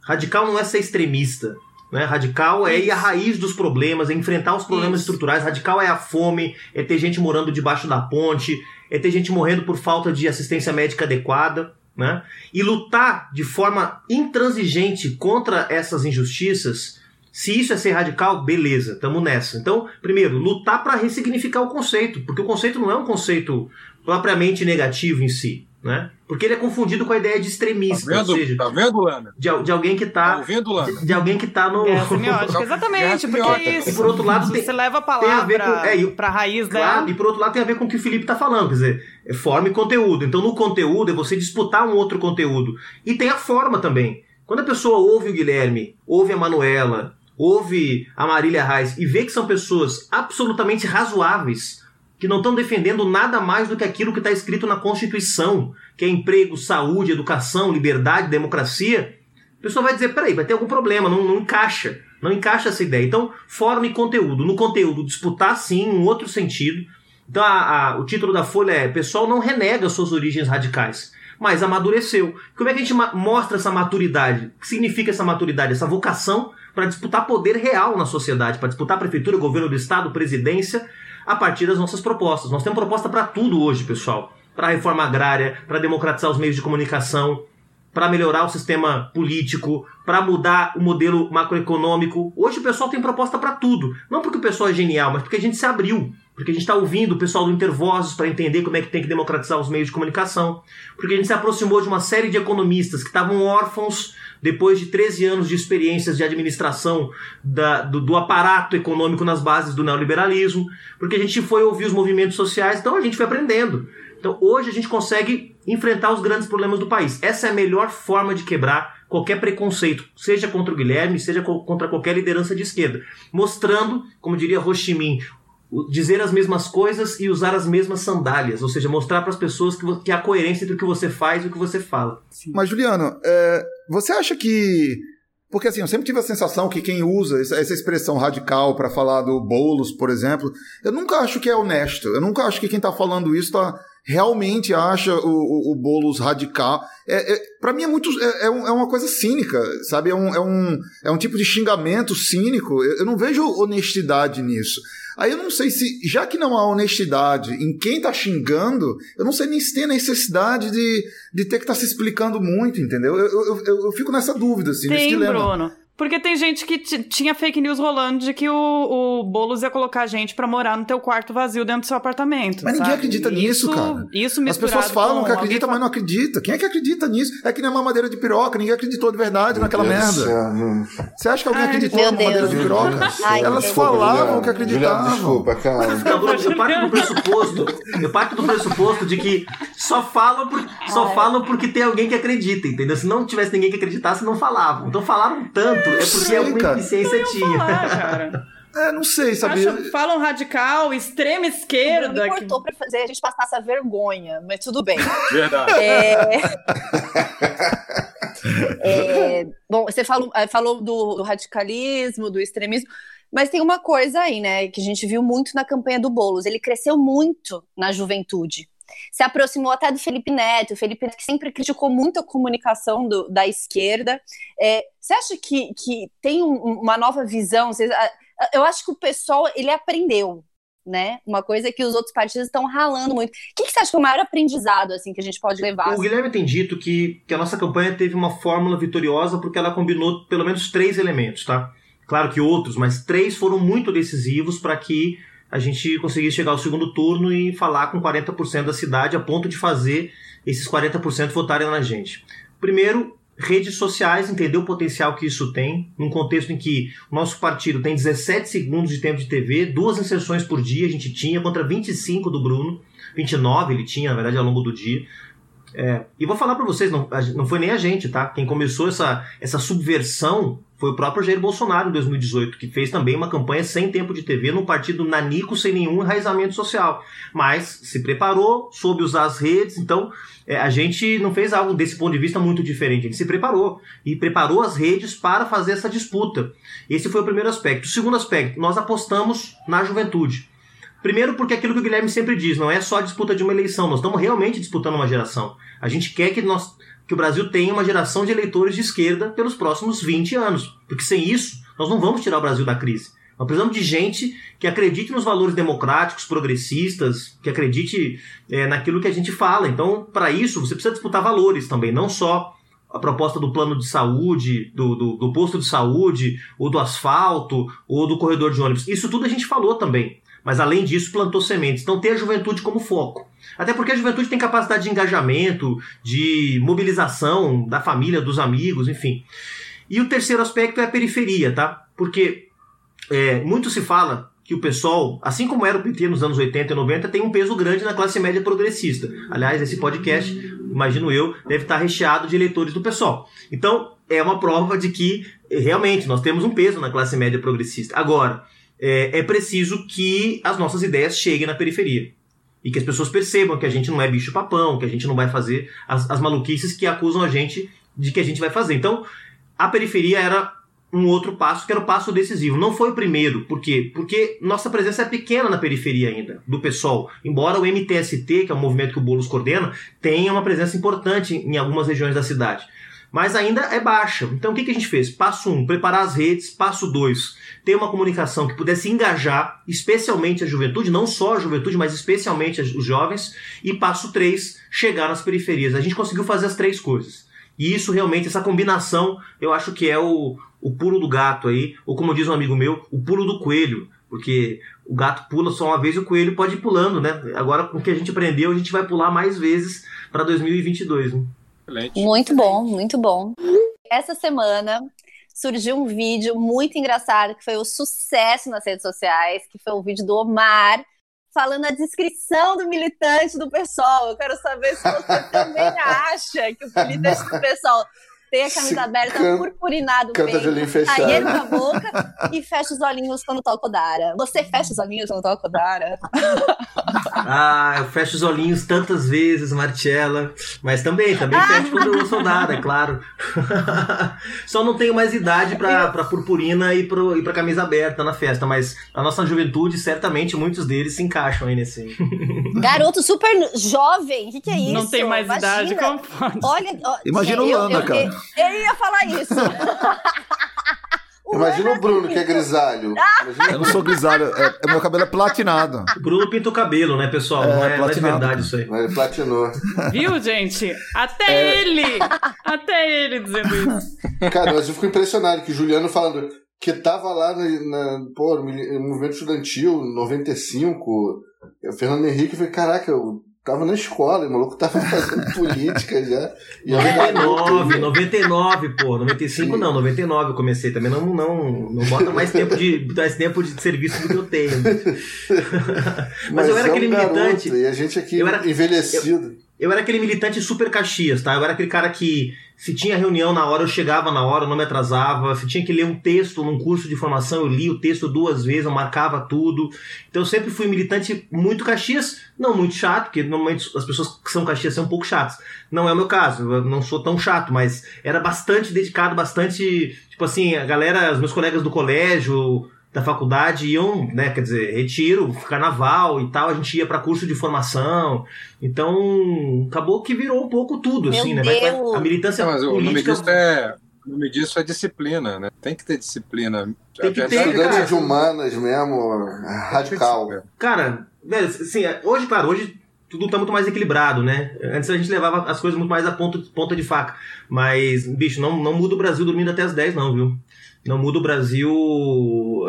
Radical não é ser extremista. Né? Radical é ir à raiz dos problemas, é enfrentar os problemas Isso. estruturais. Radical é a fome, é ter gente morando debaixo da ponte, é ter gente morrendo por falta de assistência médica adequada. Né? E lutar de forma intransigente contra essas injustiças, se isso é ser radical, beleza, estamos nessa. Então, primeiro, lutar para ressignificar o conceito, porque o conceito não é um conceito propriamente negativo em si. Né? Porque ele é confundido com a ideia de extremista. Tá vendo, ou seja, tá vendo Lana? De, de alguém que está tá ouvindo, Lana? De, de, alguém que está no. É semiótica, exatamente, porque é isso. E por outro lado, tem, você leva a palavra para é, a raiz claro, dela. E por outro lado, tem a ver com o que o Felipe está falando, quer dizer, é forma e conteúdo. Então, no conteúdo, é você disputar um outro conteúdo. E tem a forma também. Quando a pessoa ouve o Guilherme, ouve a Manuela, ouve a Marília Reis e vê que são pessoas absolutamente razoáveis que não estão defendendo nada mais do que aquilo que está escrito na Constituição, que é emprego, saúde, educação, liberdade, democracia, a pessoa vai dizer, peraí, vai ter algum problema, não, não encaixa, não encaixa essa ideia. Então, forma e conteúdo. No conteúdo, disputar sim, um outro sentido. Então, a, a, o título da Folha é Pessoal não renega suas origens radicais, mas amadureceu. Como é que a gente mostra essa maturidade? O que significa essa maturidade? Essa vocação para disputar poder real na sociedade, para disputar prefeitura, governo do estado, presidência, a partir das nossas propostas. Nós temos proposta para tudo hoje, pessoal. Para a reforma agrária, para democratizar os meios de comunicação, para melhorar o sistema político, para mudar o modelo macroeconômico. Hoje o pessoal tem proposta para tudo. Não porque o pessoal é genial, mas porque a gente se abriu. Porque a gente está ouvindo o pessoal do Intervozes para entender como é que tem que democratizar os meios de comunicação. Porque a gente se aproximou de uma série de economistas que estavam órfãos depois de 13 anos de experiências de administração da, do, do, aparato econômico nas bases do neoliberalismo, porque a gente foi ouvir os movimentos sociais, então a gente foi aprendendo. Então hoje a gente consegue enfrentar os grandes problemas do país. Essa é a melhor forma de quebrar qualquer preconceito, seja contra o Guilherme, seja contra qualquer liderança de esquerda, mostrando, como diria Ho dizer as mesmas coisas e usar as mesmas sandálias, ou seja, mostrar para as pessoas que, que há coerência entre o que você faz e o que você fala. Sim. Mas, Juliano, é, você acha que. Porque assim, eu sempre tive a sensação que quem usa essa expressão radical para falar do Boulos, por exemplo, eu nunca acho que é honesto. Eu nunca acho que quem está falando isso está realmente acha o, o, o Boulos radical. É, é para mim é muito. É, é, é, uma coisa cínica, sabe? É um, é, um, é um tipo de xingamento cínico. Eu, eu não vejo honestidade nisso. Aí eu não sei se, já que não há honestidade em quem tá xingando, eu não sei nem se tem necessidade de, de ter que estar tá se explicando muito, entendeu? Eu, eu, eu, eu, fico nessa dúvida, assim, tem, nesse dilema. Bruno. Porque tem gente que tinha fake news rolando de que o, o Boulos ia colocar gente para morar no teu quarto vazio dentro do seu apartamento. Mas sabe? ninguém acredita isso, nisso, cara. Isso As pessoas falam que acredita, mas não acredita. Quem é que acredita nisso? É que nem uma madeira de piroca, ninguém acreditou de verdade meu naquela Deus merda. Você acha que alguém Ai, acreditou numa madeira de piroca? Ai, Elas desculpa, falavam Juliana, que acreditavam. Juliana, desculpa, cara. Eu parto do pressuposto, eu parto do pressuposto de que só falam, por, só falam porque tem alguém que acredita, entendeu? Se não tivesse ninguém que acreditasse, não falavam. Então falaram tanto, é porque alguém cara. eficiência tinha. Falar, cara. É, não sei, sabia? Acho, falam radical, extrema esquerda. Me cortou que... pra fazer a gente passar essa vergonha, mas tudo bem. Verdade. É... é... Bom, você falou, é, falou do, do, radicalismo, do extremismo, mas tem uma coisa aí, né, que a gente viu muito na campanha do Boulos. Ele cresceu muito na juventude se aproximou até do Felipe Neto, o Felipe Neto que sempre criticou muito a comunicação do, da esquerda. É, você acha que, que tem um, uma nova visão? eu acho que o pessoal ele aprendeu, né? Uma coisa que os outros partidos estão ralando muito. O que, que, você acha que é o maior aprendizado assim que a gente pode levar? O assim? Guilherme tem dito que, que a nossa campanha teve uma fórmula vitoriosa porque ela combinou pelo menos três elementos, tá? Claro que outros, mas três foram muito decisivos para que a gente conseguir chegar ao segundo turno e falar com 40% da cidade a ponto de fazer esses 40% votarem na gente. Primeiro, redes sociais, entender o potencial que isso tem, num contexto em que o nosso partido tem 17 segundos de tempo de TV, duas inserções por dia a gente tinha, contra 25 do Bruno, 29 ele tinha, na verdade, ao longo do dia. É, e vou falar para vocês, não, não foi nem a gente, tá? Quem começou essa, essa subversão foi o próprio Jair Bolsonaro em 2018, que fez também uma campanha sem tempo de TV num partido nanico sem nenhum enraizamento social. Mas se preparou, soube usar as redes, então é, a gente não fez algo desse ponto de vista muito diferente. A gente se preparou e preparou as redes para fazer essa disputa. Esse foi o primeiro aspecto. O segundo aspecto, nós apostamos na juventude. Primeiro, porque aquilo que o Guilherme sempre diz, não é só disputa de uma eleição, nós estamos realmente disputando uma geração. A gente quer que nós que o Brasil tenha uma geração de eleitores de esquerda pelos próximos 20 anos. Porque sem isso, nós não vamos tirar o Brasil da crise. Nós precisamos de gente que acredite nos valores democráticos, progressistas, que acredite é, naquilo que a gente fala. Então, para isso, você precisa disputar valores também, não só a proposta do plano de saúde, do, do, do, posto de saúde, ou do asfalto, ou do corredor de ônibus. Isso tudo a gente falou também. Mas além disso, plantou sementes. Então ter a juventude como foco. Até porque a juventude tem capacidade de engajamento, de mobilização da família, dos amigos, enfim. E o terceiro aspecto é a periferia, tá? Porque é, muito se fala que o pessoal, assim como era o PT nos anos 80 e 90, tem um peso grande na classe média progressista. Aliás, esse podcast, imagino eu, deve estar recheado de eleitores do pessoal. Então, é uma prova de que realmente nós temos um peso na classe média progressista. Agora, é, é preciso que as nossas ideias cheguem na periferia. E que as pessoas percebam que a gente não é bicho-papão, que a gente não vai fazer as, as maluquices que acusam a gente de que a gente vai fazer. Então, a periferia era um outro passo, que era o passo decisivo. Não foi o primeiro. Por quê? Porque nossa presença é pequena na periferia ainda, do pessoal. Embora o MTST, que é o movimento que o Boulos coordena, tenha uma presença importante em algumas regiões da cidade. Mas ainda é baixa. Então o que, que a gente fez? Passo 1, um, preparar as redes. Passo 2, ter uma comunicação que pudesse engajar, especialmente a juventude, não só a juventude, mas especialmente os jovens. E passo 3, chegar nas periferias. A gente conseguiu fazer as três coisas. E isso realmente, essa combinação, eu acho que é o, o pulo do gato aí, ou como diz um amigo meu, o pulo do coelho, porque o gato pula só uma vez e o coelho pode ir pulando, né? Agora, com o que a gente aprendeu, a gente vai pular mais vezes para 2022. Né? Muito bom, muito bom. Essa semana surgiu um vídeo muito engraçado que foi o um sucesso nas redes sociais, que foi o um vídeo do Omar falando a descrição do militante do PSOL. Eu quero saber se você também acha que o militante do PSOL tem a camisa aberta, can... purpurinado Canta de olhinho fechado. na boca e fecha os olhinhos quando toca o Dara. Você fecha os olhinhos quando toca o Dara? ah, eu fecho os olhinhos tantas vezes, Marcella. Mas também, também fecho quando eu sou Dara, é claro. Só não tenho mais idade pra, pra purpurina e, pro, e pra camisa aberta na festa, mas a nossa juventude, certamente, muitos deles se encaixam aí nesse. Garoto super jovem, o que, que é isso? Não tem mais Imagina. idade, como pode? Olha, Imagina o Landa, cara. Eu ia falar isso. Imagina o Bruno, que é grisalho. Imagina eu não sou grisalho, é, é, meu cabelo é platinado. O Bruno pinta o cabelo, né, pessoal? É, não, é, não é verdade isso aí. Mas ele platinou. Viu, gente? Até é... ele! Até ele dizendo isso. Cara, mas eu fico impressionado que o Juliano falando que tava lá na, na pô, no movimento estudantil, 95, o Fernando Henrique, eu falei, caraca, eu tava na escola, o maluco tava fazendo política já. E 99, 99, pô. 95 Sim. não, 99 eu comecei também. Não, não, não bota mais tempo de, mais tempo de serviço do que eu tenho. Mas, Mas eu era é aquele um militante. e a gente aqui eu era, envelhecido. Eu, eu era aquele militante super Caxias, tá? Eu era aquele cara que, se tinha reunião na hora, eu chegava na hora, não me atrasava. Se tinha que ler um texto num curso de formação, eu li o texto duas vezes, eu marcava tudo. Então eu sempre fui militante muito Caxias, não muito chato, porque normalmente as pessoas que são Caxias são um pouco chatas. Não é o meu caso, eu não sou tão chato, mas era bastante dedicado, bastante. Tipo assim, a galera, os meus colegas do colégio, da faculdade iam, né, quer dizer, retiro, carnaval e tal, a gente ia para curso de formação. Então, acabou que virou um pouco tudo, Meu assim, né? Deus. A militância Não, mas política... o nome disso é o nome disso é disciplina, né? Tem que ter disciplina. Tem que ter, Estudante de humanas mesmo, radical. Cara, velho, assim, hoje, claro, hoje tudo tá muito mais equilibrado, né? Antes a gente levava as coisas muito mais a ponta, ponta de faca. Mas, bicho, não, não muda o Brasil dormindo até as 10, não, viu? Não muda o Brasil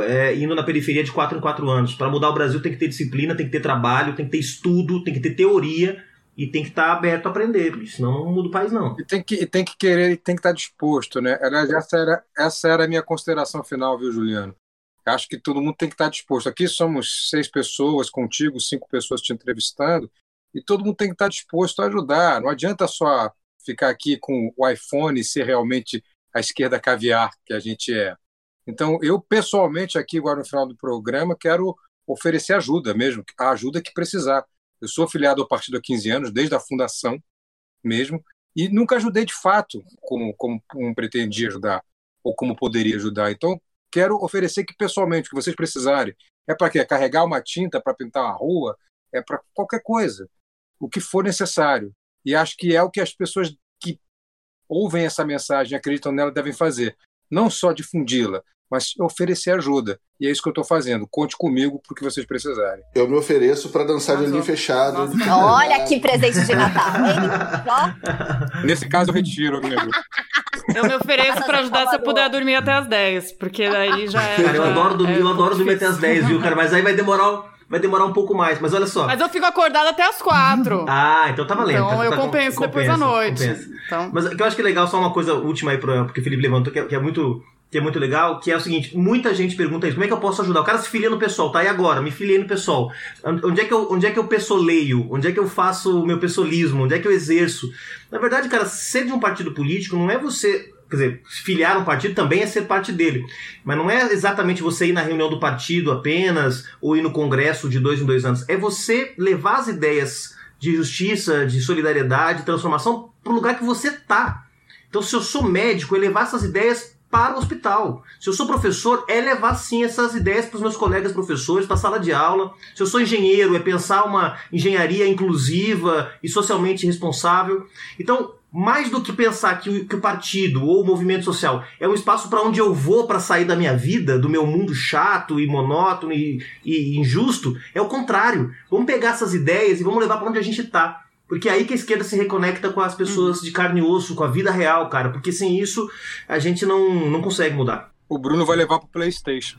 é, indo na periferia de 4 em 4 anos. Para mudar o Brasil tem que ter disciplina, tem que ter trabalho, tem que ter estudo, tem que ter teoria e tem que estar tá aberto a aprender. Senão não muda o país, não. E tem que, tem que querer e tem que estar tá disposto, né? Essa era, essa era a minha consideração final, viu, Juliano? Acho que todo mundo tem que estar tá disposto. Aqui somos seis pessoas contigo, cinco pessoas te entrevistando, e todo mundo tem que estar disposto a ajudar. Não adianta só ficar aqui com o iPhone e ser realmente a esquerda caviar que a gente é. Então, eu pessoalmente, aqui agora no final do programa, quero oferecer ajuda mesmo, a ajuda que precisar. Eu sou afiliado ao partido há 15 anos, desde a fundação mesmo, e nunca ajudei de fato como, como, como pretendia ajudar, ou como poderia ajudar. Então, quero oferecer que pessoalmente, o que vocês precisarem. É para quê? Carregar uma tinta para pintar uma rua? É para qualquer coisa. O que for necessário. E acho que é o que as pessoas ouvem essa mensagem, acreditam nela, devem fazer. Não só difundi-la, mas oferecer ajuda. E é isso que eu estou fazendo. Conte comigo para o que vocês precisarem. Eu me ofereço para dançar de olhinho fechado. Olha que presente de Natal, hein? Nesse caso, eu retiro, amigo. Eu me ofereço para ajudar se eu puder dormir até as 10, porque daí já é. Cara, eu adoro dormir, é eu adoro dormir até as 10, viu, cara? Mas aí vai demorar vai demorar um pouco mais, mas olha só. Mas eu fico acordada até as quatro. ah, então tá valendo. Então tá, eu tá, compenso depois da noite. Então... Mas o que eu acho que é legal, só uma coisa última aí, porque o Felipe levantou, que é, que é muito que é muito legal, que é o seguinte, muita gente pergunta isso, como é que eu posso ajudar? O cara se filia no pessoal, tá? E agora? Me filiei no pessoal. Onde é que eu, onde é que eu pessoleio? Onde é que eu faço o meu pessoalismo? Onde é que eu exerço? Na verdade, cara, ser de um partido político não é você quer dizer, filiar um partido também é ser parte dele. Mas não é exatamente você ir na reunião do partido apenas, ou ir no congresso de dois em dois anos. É você levar as ideias de justiça, de solidariedade, de transformação para o lugar que você tá. Então, se eu sou médico, é levar essas ideias para o hospital. Se eu sou professor, é levar sim essas ideias para os meus colegas professores, para a sala de aula. Se eu sou engenheiro, é pensar uma engenharia inclusiva e socialmente responsável. Então, mais do que pensar que o, que o partido ou o movimento social é um espaço para onde eu vou para sair da minha vida, do meu mundo chato e monótono e, e injusto, é o contrário. Vamos pegar essas ideias e vamos levar para onde a gente está. Porque é aí que a esquerda se reconecta com as pessoas de carne e osso, com a vida real, cara. Porque sem isso a gente não, não consegue mudar. O Bruno vai levar pro PlayStation.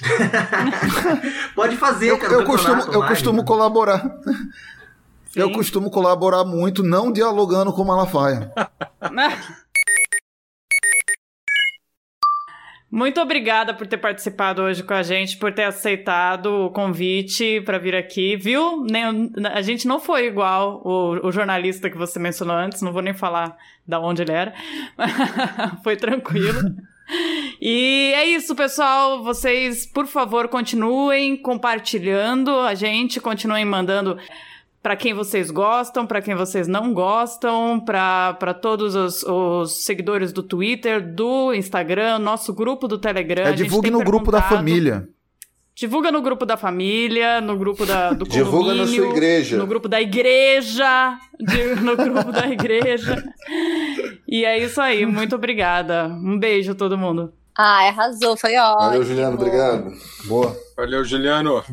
Pode fazer, eu, cara. Eu costumo, eu costumo colaborar. Sim. Eu costumo colaborar muito, não dialogando com Malafaia. Muito obrigada por ter participado hoje com a gente, por ter aceitado o convite para vir aqui, viu? Nem, a gente não foi igual o, o, jornalista que você mencionou antes, não vou nem falar da onde ele era. foi tranquilo. E é isso, pessoal. Vocês, por favor, continuem compartilhando a gente, continuem mandando para quem vocês gostam, para quem vocês não gostam, para todos os, os, seguidores do Twitter, do Instagram, nosso grupo do Telegram. É, divulgue no grupo da família. Divulga no grupo da família, no grupo da, do Divulga na sua igreja. No grupo da igreja. No grupo da igreja. E é isso aí. Muito obrigada. Um beijo a todo mundo. Ah, arrasou. Foi ótimo. Valeu, Juliano. Obrigado. Boa. Valeu, Juliano.